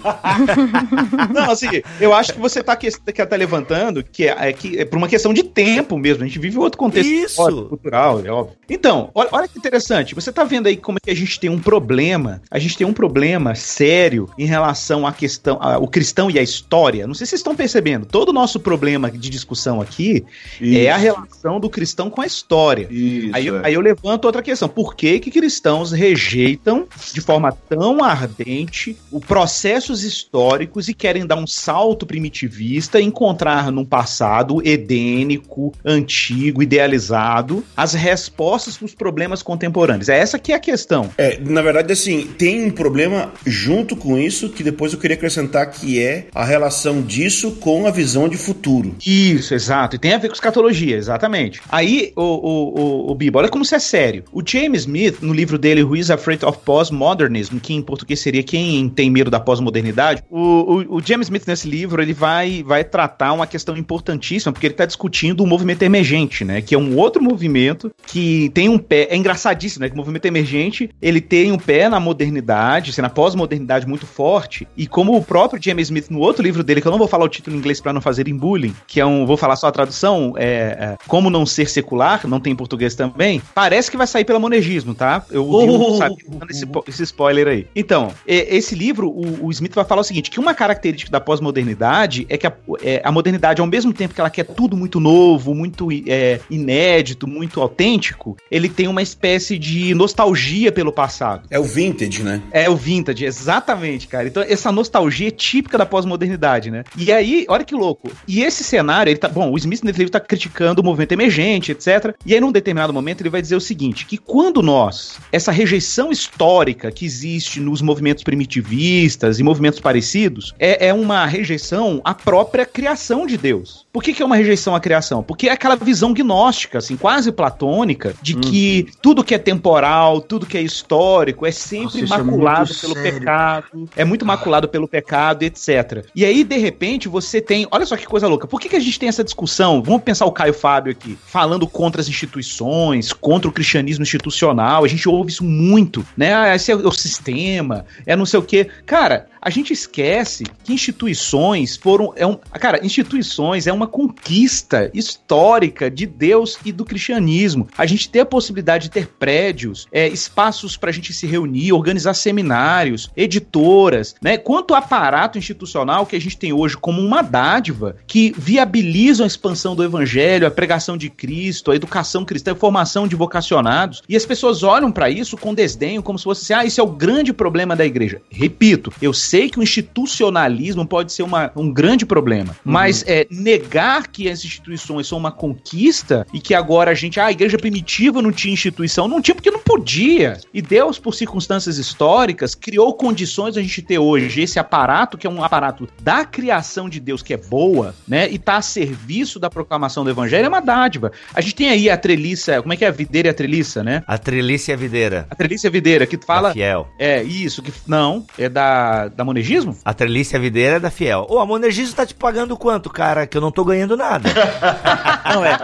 Não, assim, eu acho que você tá, que, que tá levantando que é, é, que é por uma questão de tempo mesmo. A gente vive outro contexto isso. cultural, é óbvio. Então, olha, olha que interessante. Você tá vendo aí como é que a gente tem um problema. A gente tem um problema sério em relação à questão, ao cristão e à história. Não sei se vocês estão percebendo. Todo o nosso problema de discussão aqui Isso. é a relação do cristão com a história. Isso, aí, é. aí eu levanto outra questão. Por que, que cristãos rejeitam de forma tão ardente os processos históricos e querem dar um salto primitivista, encontrar num passado edênico, antigo, idealizado, as respostas para os problemas contemporâneos? É essa que é a questão. É, na verdade, assim, tem um problema junto com isso que depois eu queria acrescentar que é a relação disso com a visão de futuro. Isso, exato. E tem a ver com escatologia, exatamente. Aí, o, o, o, o Bibo, olha como você é sério sério. O James Smith, no livro dele Who is Afraid of Postmodernism, que em português seria Quem tem medo da pós-modernidade, o, o, o, James Smith nesse livro ele vai, vai tratar uma questão importantíssima, porque ele está discutindo o movimento emergente, né? Que é um outro movimento que tem um pé. É engraçadíssimo, né? Que o movimento emergente ele tem um pé na modernidade, assim, na pós-modernidade muito forte, e como o próprio James Smith, no outro livro dele, que eu não vou falar o título em inglês para não fazerem bullying, que é um. Vou falar só a tradução, é, é Como Não Ser Secular, não tem em português também, parece que vai sair pelo monegismo, tá? Eu oh, sabe, esse, esse, spoiler aí. Então, esse livro, o, o, Smith vai falar o seguinte: que uma característica da pós-modernidade é que a, é, a, modernidade, ao mesmo tempo que ela quer tudo muito novo, muito é, inédito, muito autêntico, ele tem uma espécie de nostalgia pelo passado. É o vintage, né? É o vintage, exatamente, cara. Então, essa nostalgia é típica da pós-modernidade, né? E aí, olha que louco. E esse cenário, ele tá. Bom, o Smith nesse livro tá criticando o movimento emergente, etc. E aí, num determinado momento, ele vai dizer o seguinte: que quando nós, essa rejeição histórica que existe nos movimentos primitivistas e movimentos parecidos, é, é uma rejeição à própria criação de Deus. Por que, que é uma rejeição à criação? Porque é aquela visão gnóstica, assim, quase platônica, de hum. que tudo que é temporal, tudo que é histórico, é sempre Nossa, é maculado é pelo sério. pecado, é muito maculado pelo pecado, etc. E aí, de repente, você tem. Olha só que coisa louca. Por que, que a gente tem essa discussão? Vamos pensar o Caio Fábio aqui, falando contra as instituições, contra o cristianismo institucional. A gente ouve isso muito, né? Ah, esse é o sistema, é não sei o quê. Cara, a gente esquece que instituições foram. É um, cara, instituições é uma conquista histórica de Deus e do cristianismo. A gente ter a possibilidade de ter prédios, é, espaços para a gente se reunir, organizar seminários, editoras, né? Quanto aparato institucional que a gente tem hoje como uma dádiva que viabilizam a expansão do evangelho, a pregação de Cristo, a educação cristã, a formação de vocacionados. E as pessoas olham para isso com desdenho, como se fosse assim: ah, isso é o grande problema da igreja. Repito, eu sei que o institucionalismo pode ser uma, um grande problema, uhum. mas é, negar que as instituições são uma conquista e que agora a gente, ah, a igreja primitiva não tinha instituição, não tinha porque não podia. E Deus, por circunstâncias históricas, criou condições a gente ter hoje esse aparato, que é um aparato da criação de Deus, que é boa, né, e tá a serviço da proclamação do evangelho, é uma dádiva. A gente tem aí a treliça, como é que é a videira e a treliça, né? A treliça e a videira. A treliça e a videira, que fala... Da fiel. É, isso, que não, é da da Monegismo? A trelice a videira é da Fiel. Ô, a Monegismo tá te pagando quanto, cara? Que eu não tô ganhando nada. não, é.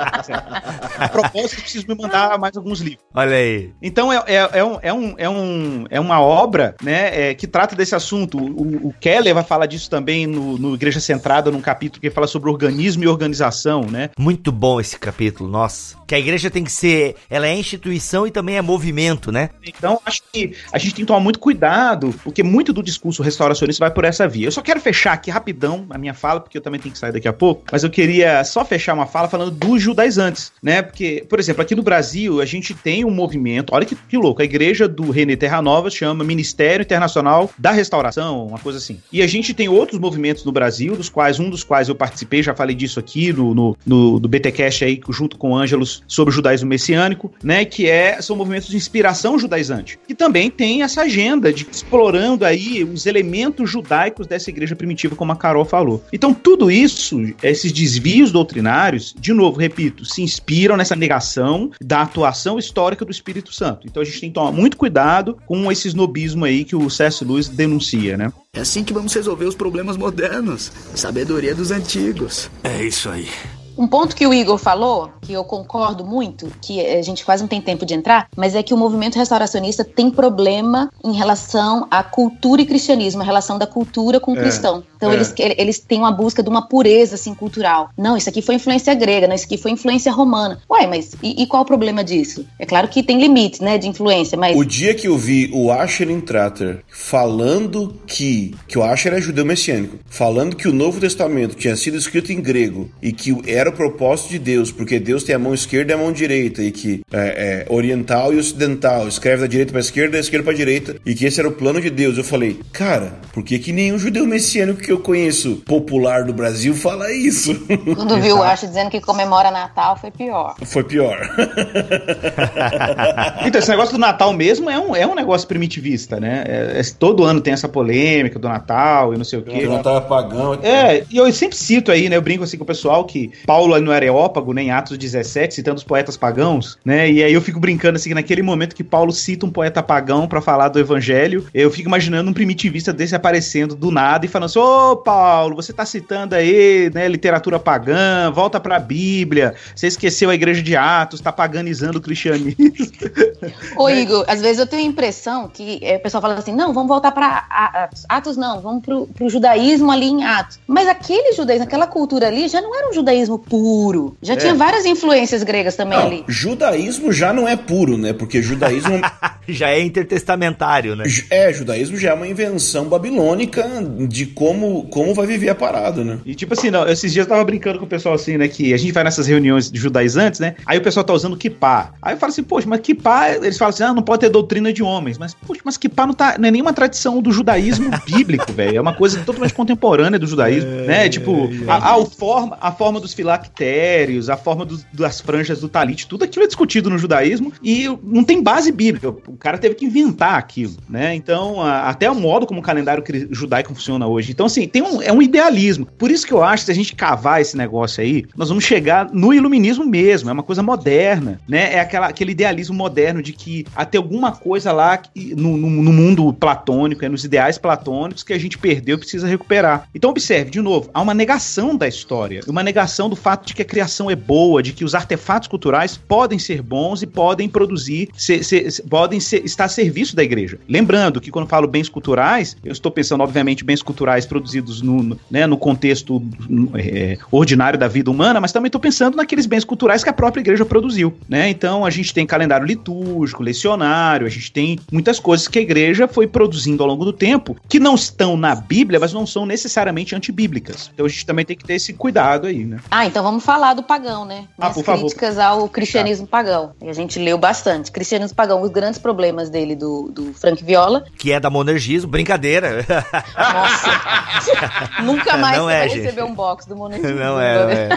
A propósito, preciso me mandar mais alguns livros. Olha aí. Então, é, é, é, um, é, um, é, um, é uma obra, né, é, que trata desse assunto. O, o, Keller vai falar disso também no, no Igreja Centrada, num capítulo que fala sobre organismo e organização, né? Muito bom esse capítulo, nossa. Que a igreja tem que ser, ela é instituição e também é movimento, né? Então, acho que a gente tem que tomar muito cuidado, porque muito do discurso restaurativo restauracionista vai por essa via. Eu só quero fechar aqui rapidão a minha fala, porque eu também tenho que sair daqui a pouco, mas eu queria só fechar uma fala falando dos judaizantes, né? Porque, por exemplo, aqui no Brasil a gente tem um movimento, olha que, que louco, a igreja do René Terra Nova chama Ministério Internacional da Restauração, uma coisa assim. E a gente tem outros movimentos no Brasil, dos quais, um dos quais eu participei, já falei disso aqui no, no, no do BTcast aí, junto com o Ângelos, sobre o judaísmo messiânico, né? Que é, são movimentos de inspiração judaizante. Que também tem essa agenda de explorando aí os elementos elementos judaicos dessa igreja primitiva, como a Carol falou. Então, tudo isso, esses desvios doutrinários, de novo, repito, se inspiram nessa negação da atuação histórica do Espírito Santo. Então, a gente tem que tomar muito cuidado com esse snobismo aí que o C.S. Lewis denuncia, né? É assim que vamos resolver os problemas modernos. Sabedoria dos antigos. É isso aí. Um ponto que o Igor falou, que eu concordo muito, que a gente quase não tem tempo de entrar, mas é que o movimento restauracionista tem problema em relação à cultura e cristianismo, a relação da cultura com o é, cristão. Então é. eles, eles têm uma busca de uma pureza assim, cultural. Não, isso aqui foi influência grega, não, isso aqui foi influência romana. Ué, mas e, e qual o problema disso? É claro que tem limites, né, de influência, mas... O dia que eu vi o Asher Tratter falando que, que o Asher é judeu messiânico, falando que o Novo Testamento tinha sido escrito em grego e que era era o propósito de Deus, porque Deus tem a mão esquerda e a mão direita, e que é, é oriental e ocidental, escreve da direita para esquerda, da esquerda para direita, e que esse era o plano de Deus. Eu falei, cara, por que, que nenhum judeu messiânico que eu conheço popular do Brasil fala isso? Quando viu o Acho dizendo que comemora Natal, foi pior. Foi pior. então, esse negócio do Natal mesmo é um, é um negócio primitivista, né? É, é, todo ano tem essa polêmica do Natal e não sei o quê. O Natal é pagão. É, e eu sempre cito aí, né? Eu brinco assim com o pessoal que Paulo Paulo no Areópago, né, em Atos 17, citando os poetas pagãos, né? E aí eu fico brincando assim, naquele momento que Paulo cita um poeta pagão para falar do evangelho, eu fico imaginando um primitivista desse aparecendo do nada e falando assim: Ô Paulo, você tá citando aí, né, literatura pagã, volta pra Bíblia, você esqueceu a igreja de Atos, tá paganizando o cristianismo. Ô, Igor, às vezes eu tenho a impressão que é, o pessoal fala assim: não, vamos voltar pra Atos. Atos não, vamos pro, pro judaísmo ali em Atos. Mas aquele judaísmo, aquela cultura ali, já não era um judaísmo puro. Já É. tinha várias influências gregas também Não, ali. judaísmo já não é puro, né? Porque judaísmo Já é intertestamentário, né? é judaísmo já é uma invenção babilônica de como como vai viver a parada, né? E tipo assim, não, esses dias eu tava brincando com o pessoal assim, né? Que a gente vai nessas reuniões de judaizantes, né? Aí o pessoal tá usando kippah. Aí eu falo assim, poxa, mas kippah, eles falam assim, ah, não pode ter doutrina de homens. Mas, poxa, mas kippah não, tá, não é nenhuma tradição do judaísmo bíblico, velho. É uma coisa totalmente contemporânea do judaísmo, né? Tipo, a, a, o forma, a forma dos filactérios, a forma dos- das franjas do talit, tudo aquilo é discutido no judaísmo e não tem base bíblica. O cara teve que inventar aquilo, né? Então, a- até o modo como o calendário judaico funciona hoje. Então, assim, tem um, é um idealismo. Por isso que eu acho que se a gente cavar esse negócio aí, nós vamos chegar no iluminismo mesmo. É uma coisa moderna, né? É aquela, aquele idealismo moderno de que até alguma coisa lá no, no- no mundo platônico, é nos ideais platônicos que a gente perdeu e precisa recuperar. Então, observe, de novo, há uma negação da história, uma negação do fato de que a criação é boa, de que os artefatos culturais podem ser bons e podem produzir, podem ser- estar a serviço da igreja. Lembrando que quando falo bens culturais, eu estou pensando, obviamente, bens culturais produzidos no, né, no contexto é, ordinário da vida humana, mas também estou pensando naqueles bens culturais que a própria igreja produziu. Né? Então a gente tem calendário litúrgico, lecionário, a gente tem muitas coisas que a igreja foi produzindo ao longo do tempo que não estão na Bíblia, mas não são necessariamente antibíblicas. Então a gente também tem que ter esse cuidado aí, né? Ah, então vamos falar do pagão, né? Ah, Minhas por favor. críticas ao cristianismo pagão. E a gente leu bastante. Cristianismo pagão, os grandes problemas dele, do, do Frank Viola. Que é da monergismo, brincadeira. Nossa, nunca mais Não você é, vai gente. receber um box do monergismo. Não é,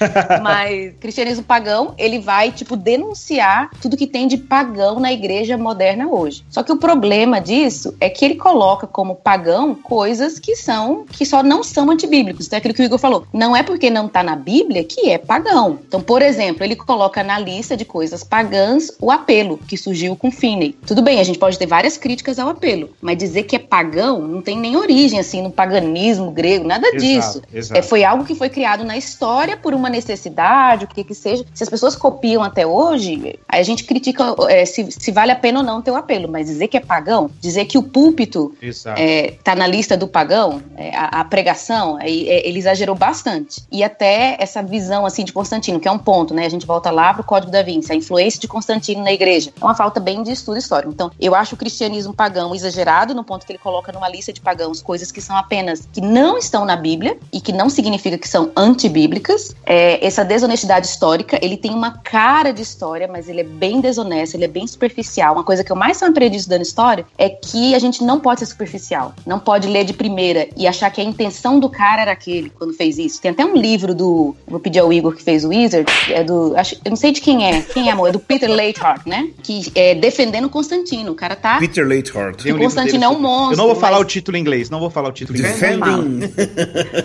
é. Mas cristianismo pagão, ele vai, tipo, denunciar tudo que tem de pagão na igreja moderna hoje. Só que o problema disso é que ele coloca como pagão coisas que são, que só não são antibíblicos. Então é aquilo que o Igor falou. Não é porque não tá na Bíblia que é pagão. Então, por exemplo, ele coloca na lista de coisas pagãs o apelo, que surgiu com Finney. Tudo bem, a gente pode ter várias críticas ao apelo, mas dizer que é pagão não tem nem origem, assim, no paganismo grego, nada Exato, disso. exato. É, foi algo que foi criado na história por uma necessidade, o que que seja. Se as pessoas copiam até hoje, aí a gente critica é, se, se vale a pena ou não ter o apelo, mas dizer que é pagão, dizer que o púlpito Exato. é, tá na lista do pagão, é, a, a pregação, é, ele exagerou bastante. E até essa visão assim de Constantino, que é um ponto, né? A gente volta lá pro Código da Vinci, a influência de Constantino na igreja. É uma falta bem de estudo histórico. Então, eu acho o cristianismo pagão exagerado no ponto que ele coloca numa lista de pagãos coisas que são apenas que não estão na Bíblia e que não significa que são antibíblicas. É, essa desonestidade histórica, ele tem uma cara de história, mas ele é bem desonesto, ele é bem superficial. Uma coisa que eu mais sempre aprendi estudando história é que a gente não pode ser superficial. Não pode ler de primeira e achar que a intenção do cara era aquele quando fez isso. Tem até um livro do. Vou pedir ao Igor que fez o Wizard. É do. Acho, eu não sei de quem é. Quem é, amor? É do Peter Leithart, né? Que é defendendo Constantino. O cara tá. Peter Leithart. Um livro Constantino é um monstro, Eu não vou falar mas- o título em inglês, não vou falar o título em inglês. Defending.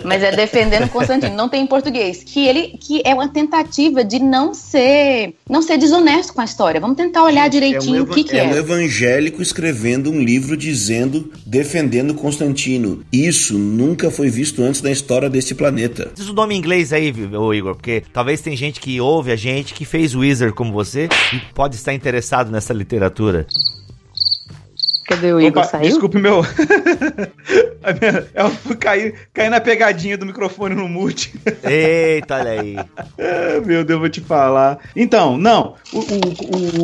Mas é defendendo Constantino, não tem em português. Que ele que é uma tentativa de não ser não ser desonesto com a história. Vamos tentar olhar direitinho o que, que é um é. evangélico escrevendo um livro dizendo, defendendo Constantino. Isso nunca foi visto antes na história deste planeta. Diz o nome em inglês aí, ô Igor, porque talvez tem gente que ouve a gente que fez Wizard como você e pode estar interessado nessa literatura. Cadê o Igor? Opa, Saiu? desculpe meu. Eu fui cair, cair na pegadinha do microfone no mute. Eita, olha aí. Meu Deus, vou te falar. Então, não. O, o,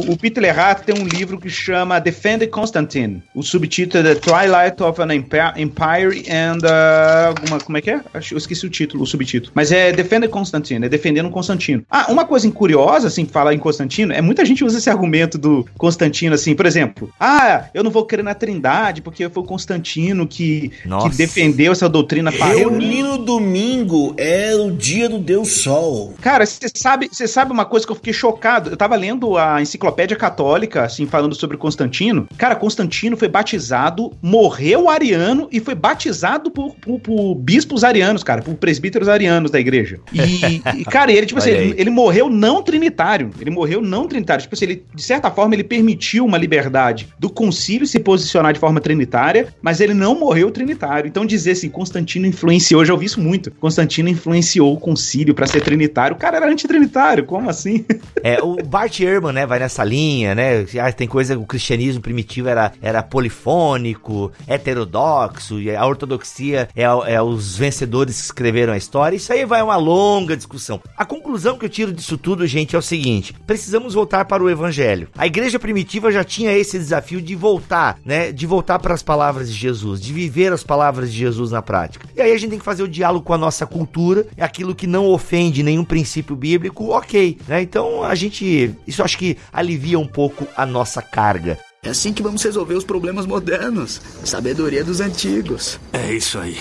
o, o Peter Lerrat tem um livro que chama Defend Constantine. O subtítulo é The Twilight of an Empi- Empire and. uh, alguma, como é que é? Eu esqueci o título, o subtítulo. Mas é Defend Constantine, é defendendo Constantino. Ah, uma coisa curiosa, assim, falar em Constantino, é muita gente usa esse argumento do Constantino, assim, por exemplo. Ah, eu não vou crer na Trindade porque foi o Constantino que que defendeu essa doutrina Reunir no domingo é o dia do Deus Sol. Cara, você sabe, você sabe uma coisa que eu fiquei chocado? Eu tava lendo a enciclopédia católica, assim, falando sobre Constantino. Cara, Constantino foi batizado, morreu ariano e foi batizado por, por, por bispos arianos, cara, por presbíteros arianos da igreja. E, e cara, ele, tipo assim, ele, ele, morreu não trinitário. Ele morreu não trinitário. Tipo assim, ele, de certa forma, ele permitiu uma liberdade do concílio se posicionar de forma trinitária, mas ele não morreu trinitário. Então dizer assim, Constantino influenciou, já ouvi isso muito. Constantino influenciou o concílio para ser trinitário. O cara era antitrinitário, como assim? É, o Bart Ehrman, né, vai nessa linha, né? Ah, tem coisa, o cristianismo primitivo era, era polifônico, heterodoxo, e a ortodoxia é, é os vencedores que escreveram a história. Isso aí vai uma longa discussão. A conclusão que eu tiro disso tudo, gente, é o seguinte: precisamos voltar para o evangelho. A igreja primitiva já tinha esse desafio de voltar, né? De voltar para as palavras de Jesus, de viver as palavras de Jesus na prática. E aí a gente tem que fazer o diálogo com a nossa cultura, é aquilo que não ofende nenhum princípio bíblico, ok, né? Então a gente, isso acho que alivia um pouco a nossa carga. É assim que vamos resolver os problemas modernos. Sabedoria dos antigos. É isso aí.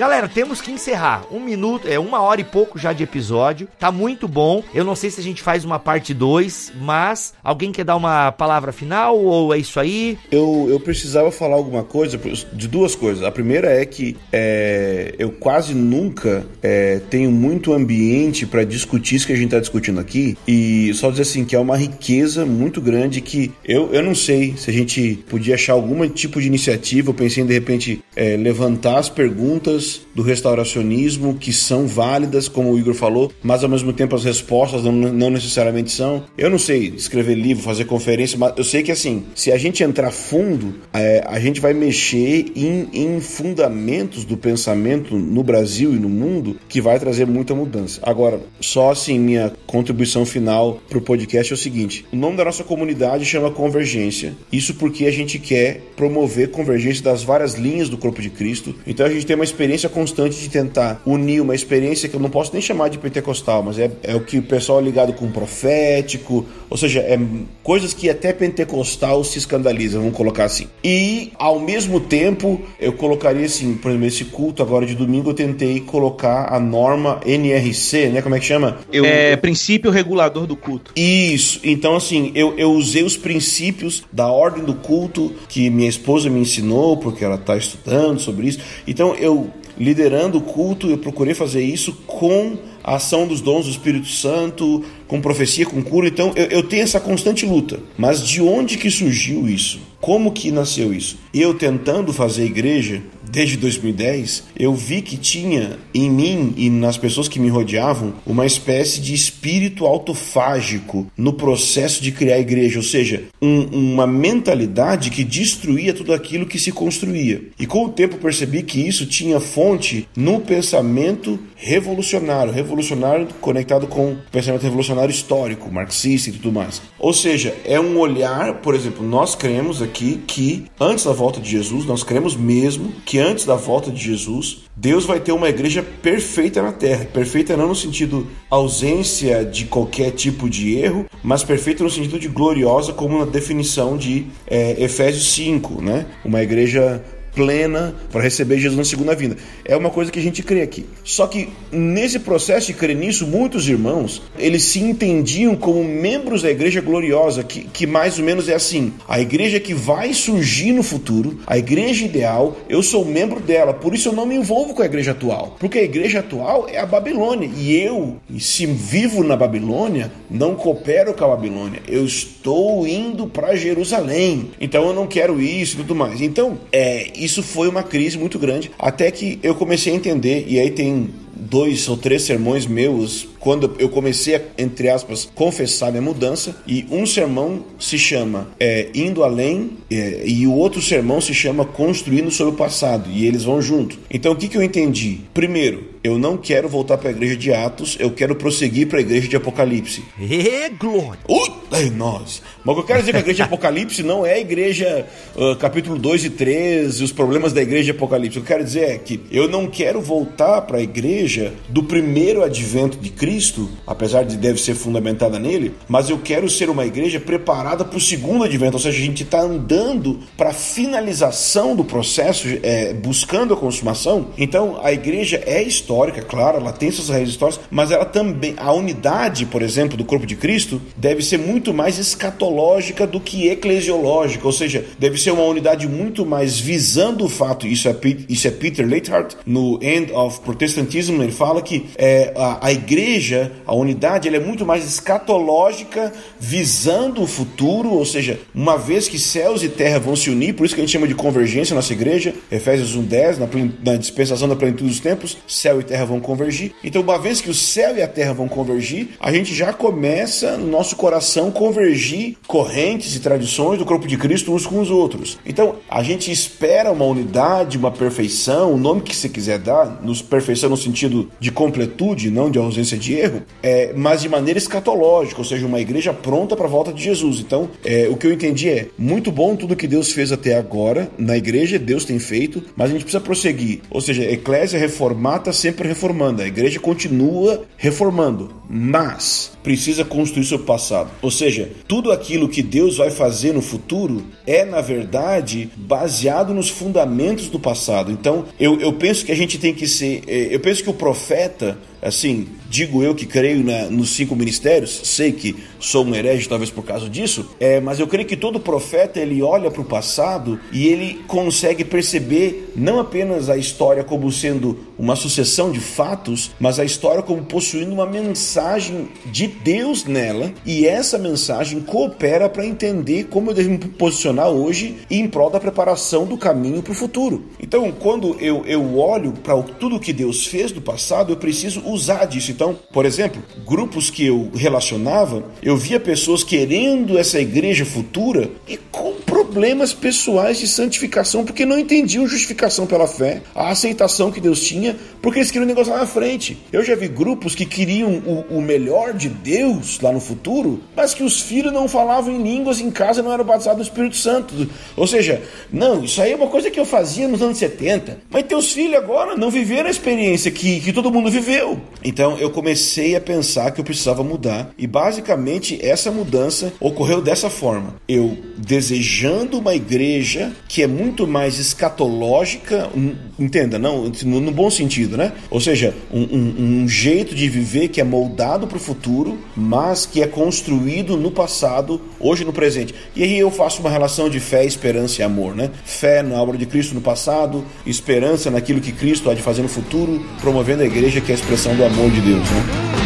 Galera, temos que encerrar. Um minuto, é uma hora e pouco já de episódio. Tá muito bom. Eu não sei se a gente faz uma parte 2, mas alguém quer dar uma palavra final ou é isso aí? Eu, eu precisava falar alguma coisa de duas coisas. A primeira é que é, eu quase nunca é, tenho muito ambiente para discutir isso que a gente tá discutindo aqui. E só dizer assim que é uma riqueza muito grande que eu, eu não sei se a gente podia achar algum tipo de iniciativa. Eu pensei em de repente é, levantar as perguntas do restauracionismo que são válidas, como o Igor falou, mas ao mesmo tempo as respostas não, não necessariamente são. Eu não sei escrever livro, fazer conferência, mas eu sei que assim, se a gente entrar fundo, é, a gente vai mexer em, em fundamentos do pensamento no Brasil e no mundo que vai trazer muita mudança. Agora, só assim, minha contribuição final para o podcast é o seguinte: o nome da nossa comunidade chama Convergência. Isso porque a gente quer promover convergência das várias linhas do corpo de Cristo. Então a gente tem uma experiência experiência constante de tentar unir uma experiência que eu não posso nem chamar de pentecostal, mas é, é o que o pessoal é ligado com profético, ou seja, é coisas que até pentecostal se escandaliza, vamos colocar assim. E ao mesmo tempo, eu colocaria assim, por exemplo, esse culto agora de domingo eu tentei colocar a norma NRC, né? Como é que chama? Eu, é princípio regulador do culto. Isso. Então assim, eu, eu usei os princípios da ordem do culto que minha esposa me ensinou, porque ela está estudando sobre isso. Então eu liderando o culto, eu procurei fazer isso com a ação dos dons do Espírito Santo, com profecia, com cura. Então eu, eu, tenho essa constante luta. Mas de onde que surgiu isso? Como que nasceu isso? Eu tentando fazer igreja desde 2010, eu vi que tinha em mim e nas pessoas que me rodeavam uma espécie de espírito autofágico no processo de criar a igreja, ou seja, um, uma mentalidade que destruía tudo aquilo que se construía. E com o tempo percebi que isso tinha fonte no pensamento revolucionário, revolucionário conectado com o pensamento revolucionário histórico, marxista e tudo mais. Ou seja, é um olhar, por exemplo, nós cremos aqui que antes da volta de Jesus, nós cremos mesmo que antes da volta de Jesus, Deus vai ter uma igreja perfeita na terra. Perfeita não no sentido ausência de qualquer tipo de erro, mas perfeita no sentido de gloriosa, como na definição de é, Efésios 5, né? Uma igreja plena para receber Jesus na segunda vinda. É uma coisa que a gente crê aqui. Só que nesse processo de crer nisso, muitos irmãos, eles se entendiam como membros da igreja gloriosa, que, que mais ou menos é assim, a igreja que vai surgir no futuro, a igreja ideal, eu sou membro dela, por isso eu não me envolvo com a igreja atual, porque a igreja atual é a Babilônia, e eu, se vivo na Babilônia, não coopero com a Babilônia, eu estou indo para Jerusalém, então eu não quero isso e tudo mais. Então, é, isso foi uma crise muito grande, até que eu comecei a entender, e aí tem dois ou três sermões meus quando eu comecei a, entre aspas, confessar minha mudança. E um sermão se chama é, Indo Além é, e o outro sermão se chama Construindo sobre o Passado. E eles vão junto. Então o que, que eu entendi? Primeiro, eu não quero voltar para a igreja de Atos, eu quero prosseguir para a igreja de Apocalipse. E glória! Ui, nós! Mas o que eu quero dizer com a igreja de Apocalipse não é a igreja uh, capítulo 2 e 3 e os problemas da igreja de Apocalipse. O que eu quero dizer é que eu não quero voltar para a igreja do primeiro advento de Cristo Cristo, apesar de deve ser fundamentada nele, mas eu quero ser uma igreja preparada para o segundo advento, ou seja, a gente está andando para a finalização do processo, é, buscando a consumação. Então, a igreja é histórica, claro, ela tem suas raízes históricas, mas ela também, a unidade, por exemplo, do corpo de Cristo, deve ser muito mais escatológica do que eclesiológica, ou seja, deve ser uma unidade muito mais visando o fato, isso é, isso é Peter Leithart, no End of Protestantism, ele fala que é, a, a igreja, a unidade, ela é muito mais escatológica, visando o futuro, ou seja, uma vez que céus e terra vão se unir, por isso que a gente chama de convergência na nossa igreja, Efésios 1:10, na, na dispensação da plenitude dos tempos, céu e terra vão convergir. Então, uma vez que o céu e a terra vão convergir, a gente já começa no nosso coração convergir correntes e tradições do corpo de Cristo uns com os outros. Então, a gente espera uma unidade, uma perfeição, o nome que você quiser dar, nos perfeição no sentido de completude, não de ausência de erro, é, mas de maneira escatológica, ou seja, uma igreja pronta para a volta de Jesus. Então, é, o que eu entendi é muito bom tudo que Deus fez até agora na igreja, Deus tem feito, mas a gente precisa prosseguir. Ou seja, a eclésia reformata sempre reformando, a igreja continua reformando, mas precisa construir seu passado. Ou seja, tudo aquilo que Deus vai fazer no futuro é, na verdade, baseado nos fundamentos do passado. Então, eu, eu penso que a gente tem que ser. É, eu penso que o profeta assim, digo eu que creio na, nos cinco ministérios, sei que sou um herege talvez por causa disso, é, mas eu creio que todo profeta ele olha para o passado e ele consegue perceber não apenas a história como sendo uma sucessão de fatos, mas a história como possuindo uma mensagem de Deus nela e essa mensagem coopera para entender como eu devo me posicionar hoje em prol da preparação do caminho para o futuro. Então, quando eu, eu olho para tudo que Deus fez do passado, eu preciso usar disso. Então, por exemplo, grupos que eu relacionava, eu via pessoas querendo essa igreja futura e com problemas pessoais de santificação, porque não entendiam justificação pela fé, a aceitação que Deus tinha, porque eles queriam negociar na frente. Eu já vi grupos que queriam o, o melhor de Deus lá no futuro, mas que os filhos não falavam em línguas em casa não eram batizados no Espírito Santo. Ou seja, não, isso aí é uma coisa que eu fazia nos anos 70, mas teus filhos agora não viveram a experiência que, que todo mundo viveu. Então eu comecei a pensar que eu precisava mudar e basicamente essa mudança ocorreu dessa forma. Eu desejando uma igreja que é muito mais escatológica, entenda, não no, no bom sentido, né? Ou seja, um, um, um jeito de viver que é moldado para o futuro, mas que é construído no passado, hoje no presente. E aí eu faço uma relação de fé, esperança e amor, né? Fé na obra de Cristo no passado, esperança naquilo que Cristo há de fazer no futuro, promovendo a igreja que é a expressão do amor de Deus, né?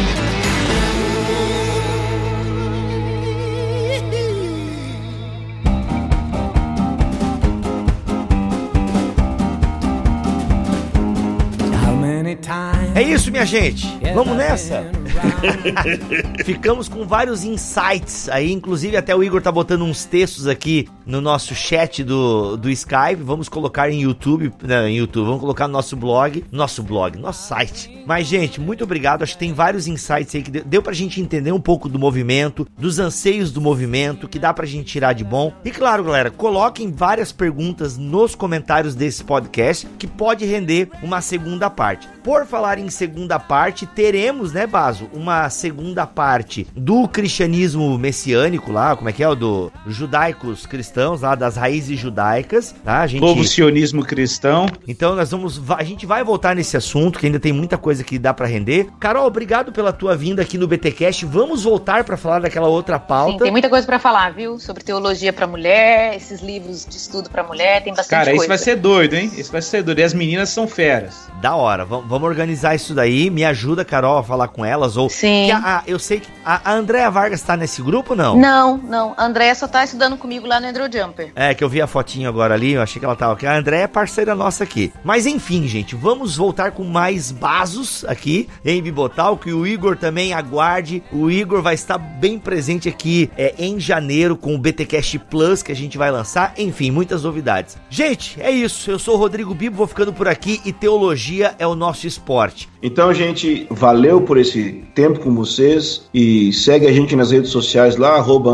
Gente. Vamos nessa? Ficamos com vários insights aí, inclusive até o Igor tá botando uns textos aqui no nosso chat do, do Skype. Vamos colocar em YouTube, não, em YouTube, vamos colocar no nosso blog, nosso blog, nosso site. Mas, gente, muito obrigado. Acho que tem vários insights aí que deu pra gente entender um pouco do movimento, dos anseios do movimento, que dá pra gente tirar de bom. E claro, galera, coloquem várias perguntas nos comentários desse podcast que pode render uma segunda parte. Por falar em segunda parte, teremos, né, Baso, uma segunda parte do cristianismo messiânico lá, como é que é o do judaicos cristãos lá das raízes judaicas, tá? A gente Povo sionismo cristão. Então nós vamos a gente vai voltar nesse assunto, que ainda tem muita coisa que dá para render. Carol, obrigado pela tua vinda aqui no BTcast. Vamos voltar para falar daquela outra pauta. Sim, tem muita coisa para falar, viu? Sobre teologia para mulher, esses livros de estudo para mulher, tem bastante Cara, coisa. Cara, isso vai ser doido, hein? Isso vai ser doido. E as meninas são feras. Da hora. Vamos organizar isso daí. Me ajuda, Carol, a falar com elas. Ou Sim. A, a, eu sei que a, a Andréa Vargas tá nesse grupo não? Não, não. A Andréa só tá estudando comigo lá no Andrew Jumper. É, que eu vi a fotinho agora ali, eu achei que ela tava aqui. A Andréa é parceira nossa aqui. Mas enfim, gente, vamos voltar com mais basos aqui em Bibotal, que o Igor também aguarde. O Igor vai estar bem presente aqui é, em janeiro com o BTcast Plus que a gente vai lançar. Enfim, muitas novidades. Gente, é isso. Eu sou o Rodrigo Bibo, vou ficando por aqui e teologia é o nosso esporte. Então, gente, valeu por esse tempo com vocês e segue a gente nas redes sociais lá, arroba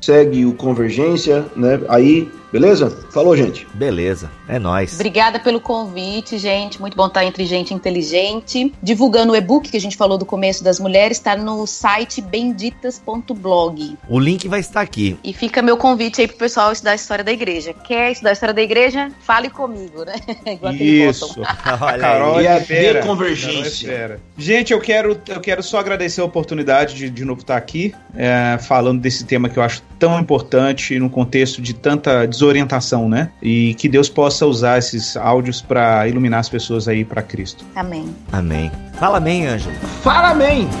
segue o Convergência, né? Aí Beleza? Falou, gente. Beleza, é nóis. Obrigada pelo convite, gente. Muito bom estar entre gente inteligente. Divulgando o e-book que a gente falou do começo das mulheres, está no site benditas.blog. O link vai estar aqui. E fica meu convite aí pro pessoal estudar a história da igreja. Quer estudar a história da igreja? Fale comigo, né? Igual Isso. A Carol e a espera. convergência. Gente, eu quero, eu quero só agradecer a oportunidade de de novo estar aqui, é, falando desse tema que eu acho tão importante num contexto de tanta desorientação, né? E que Deus possa usar esses áudios para iluminar as pessoas aí para Cristo. Amém. Amém. Fala amém, Ângelo. Fala amém!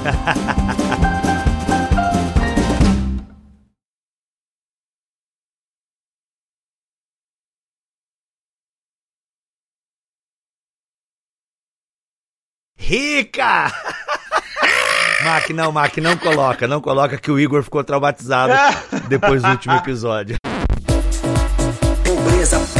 Rica! Mac, não, Mac, não coloca, não coloca que o Igor ficou traumatizado depois do último episódio. is a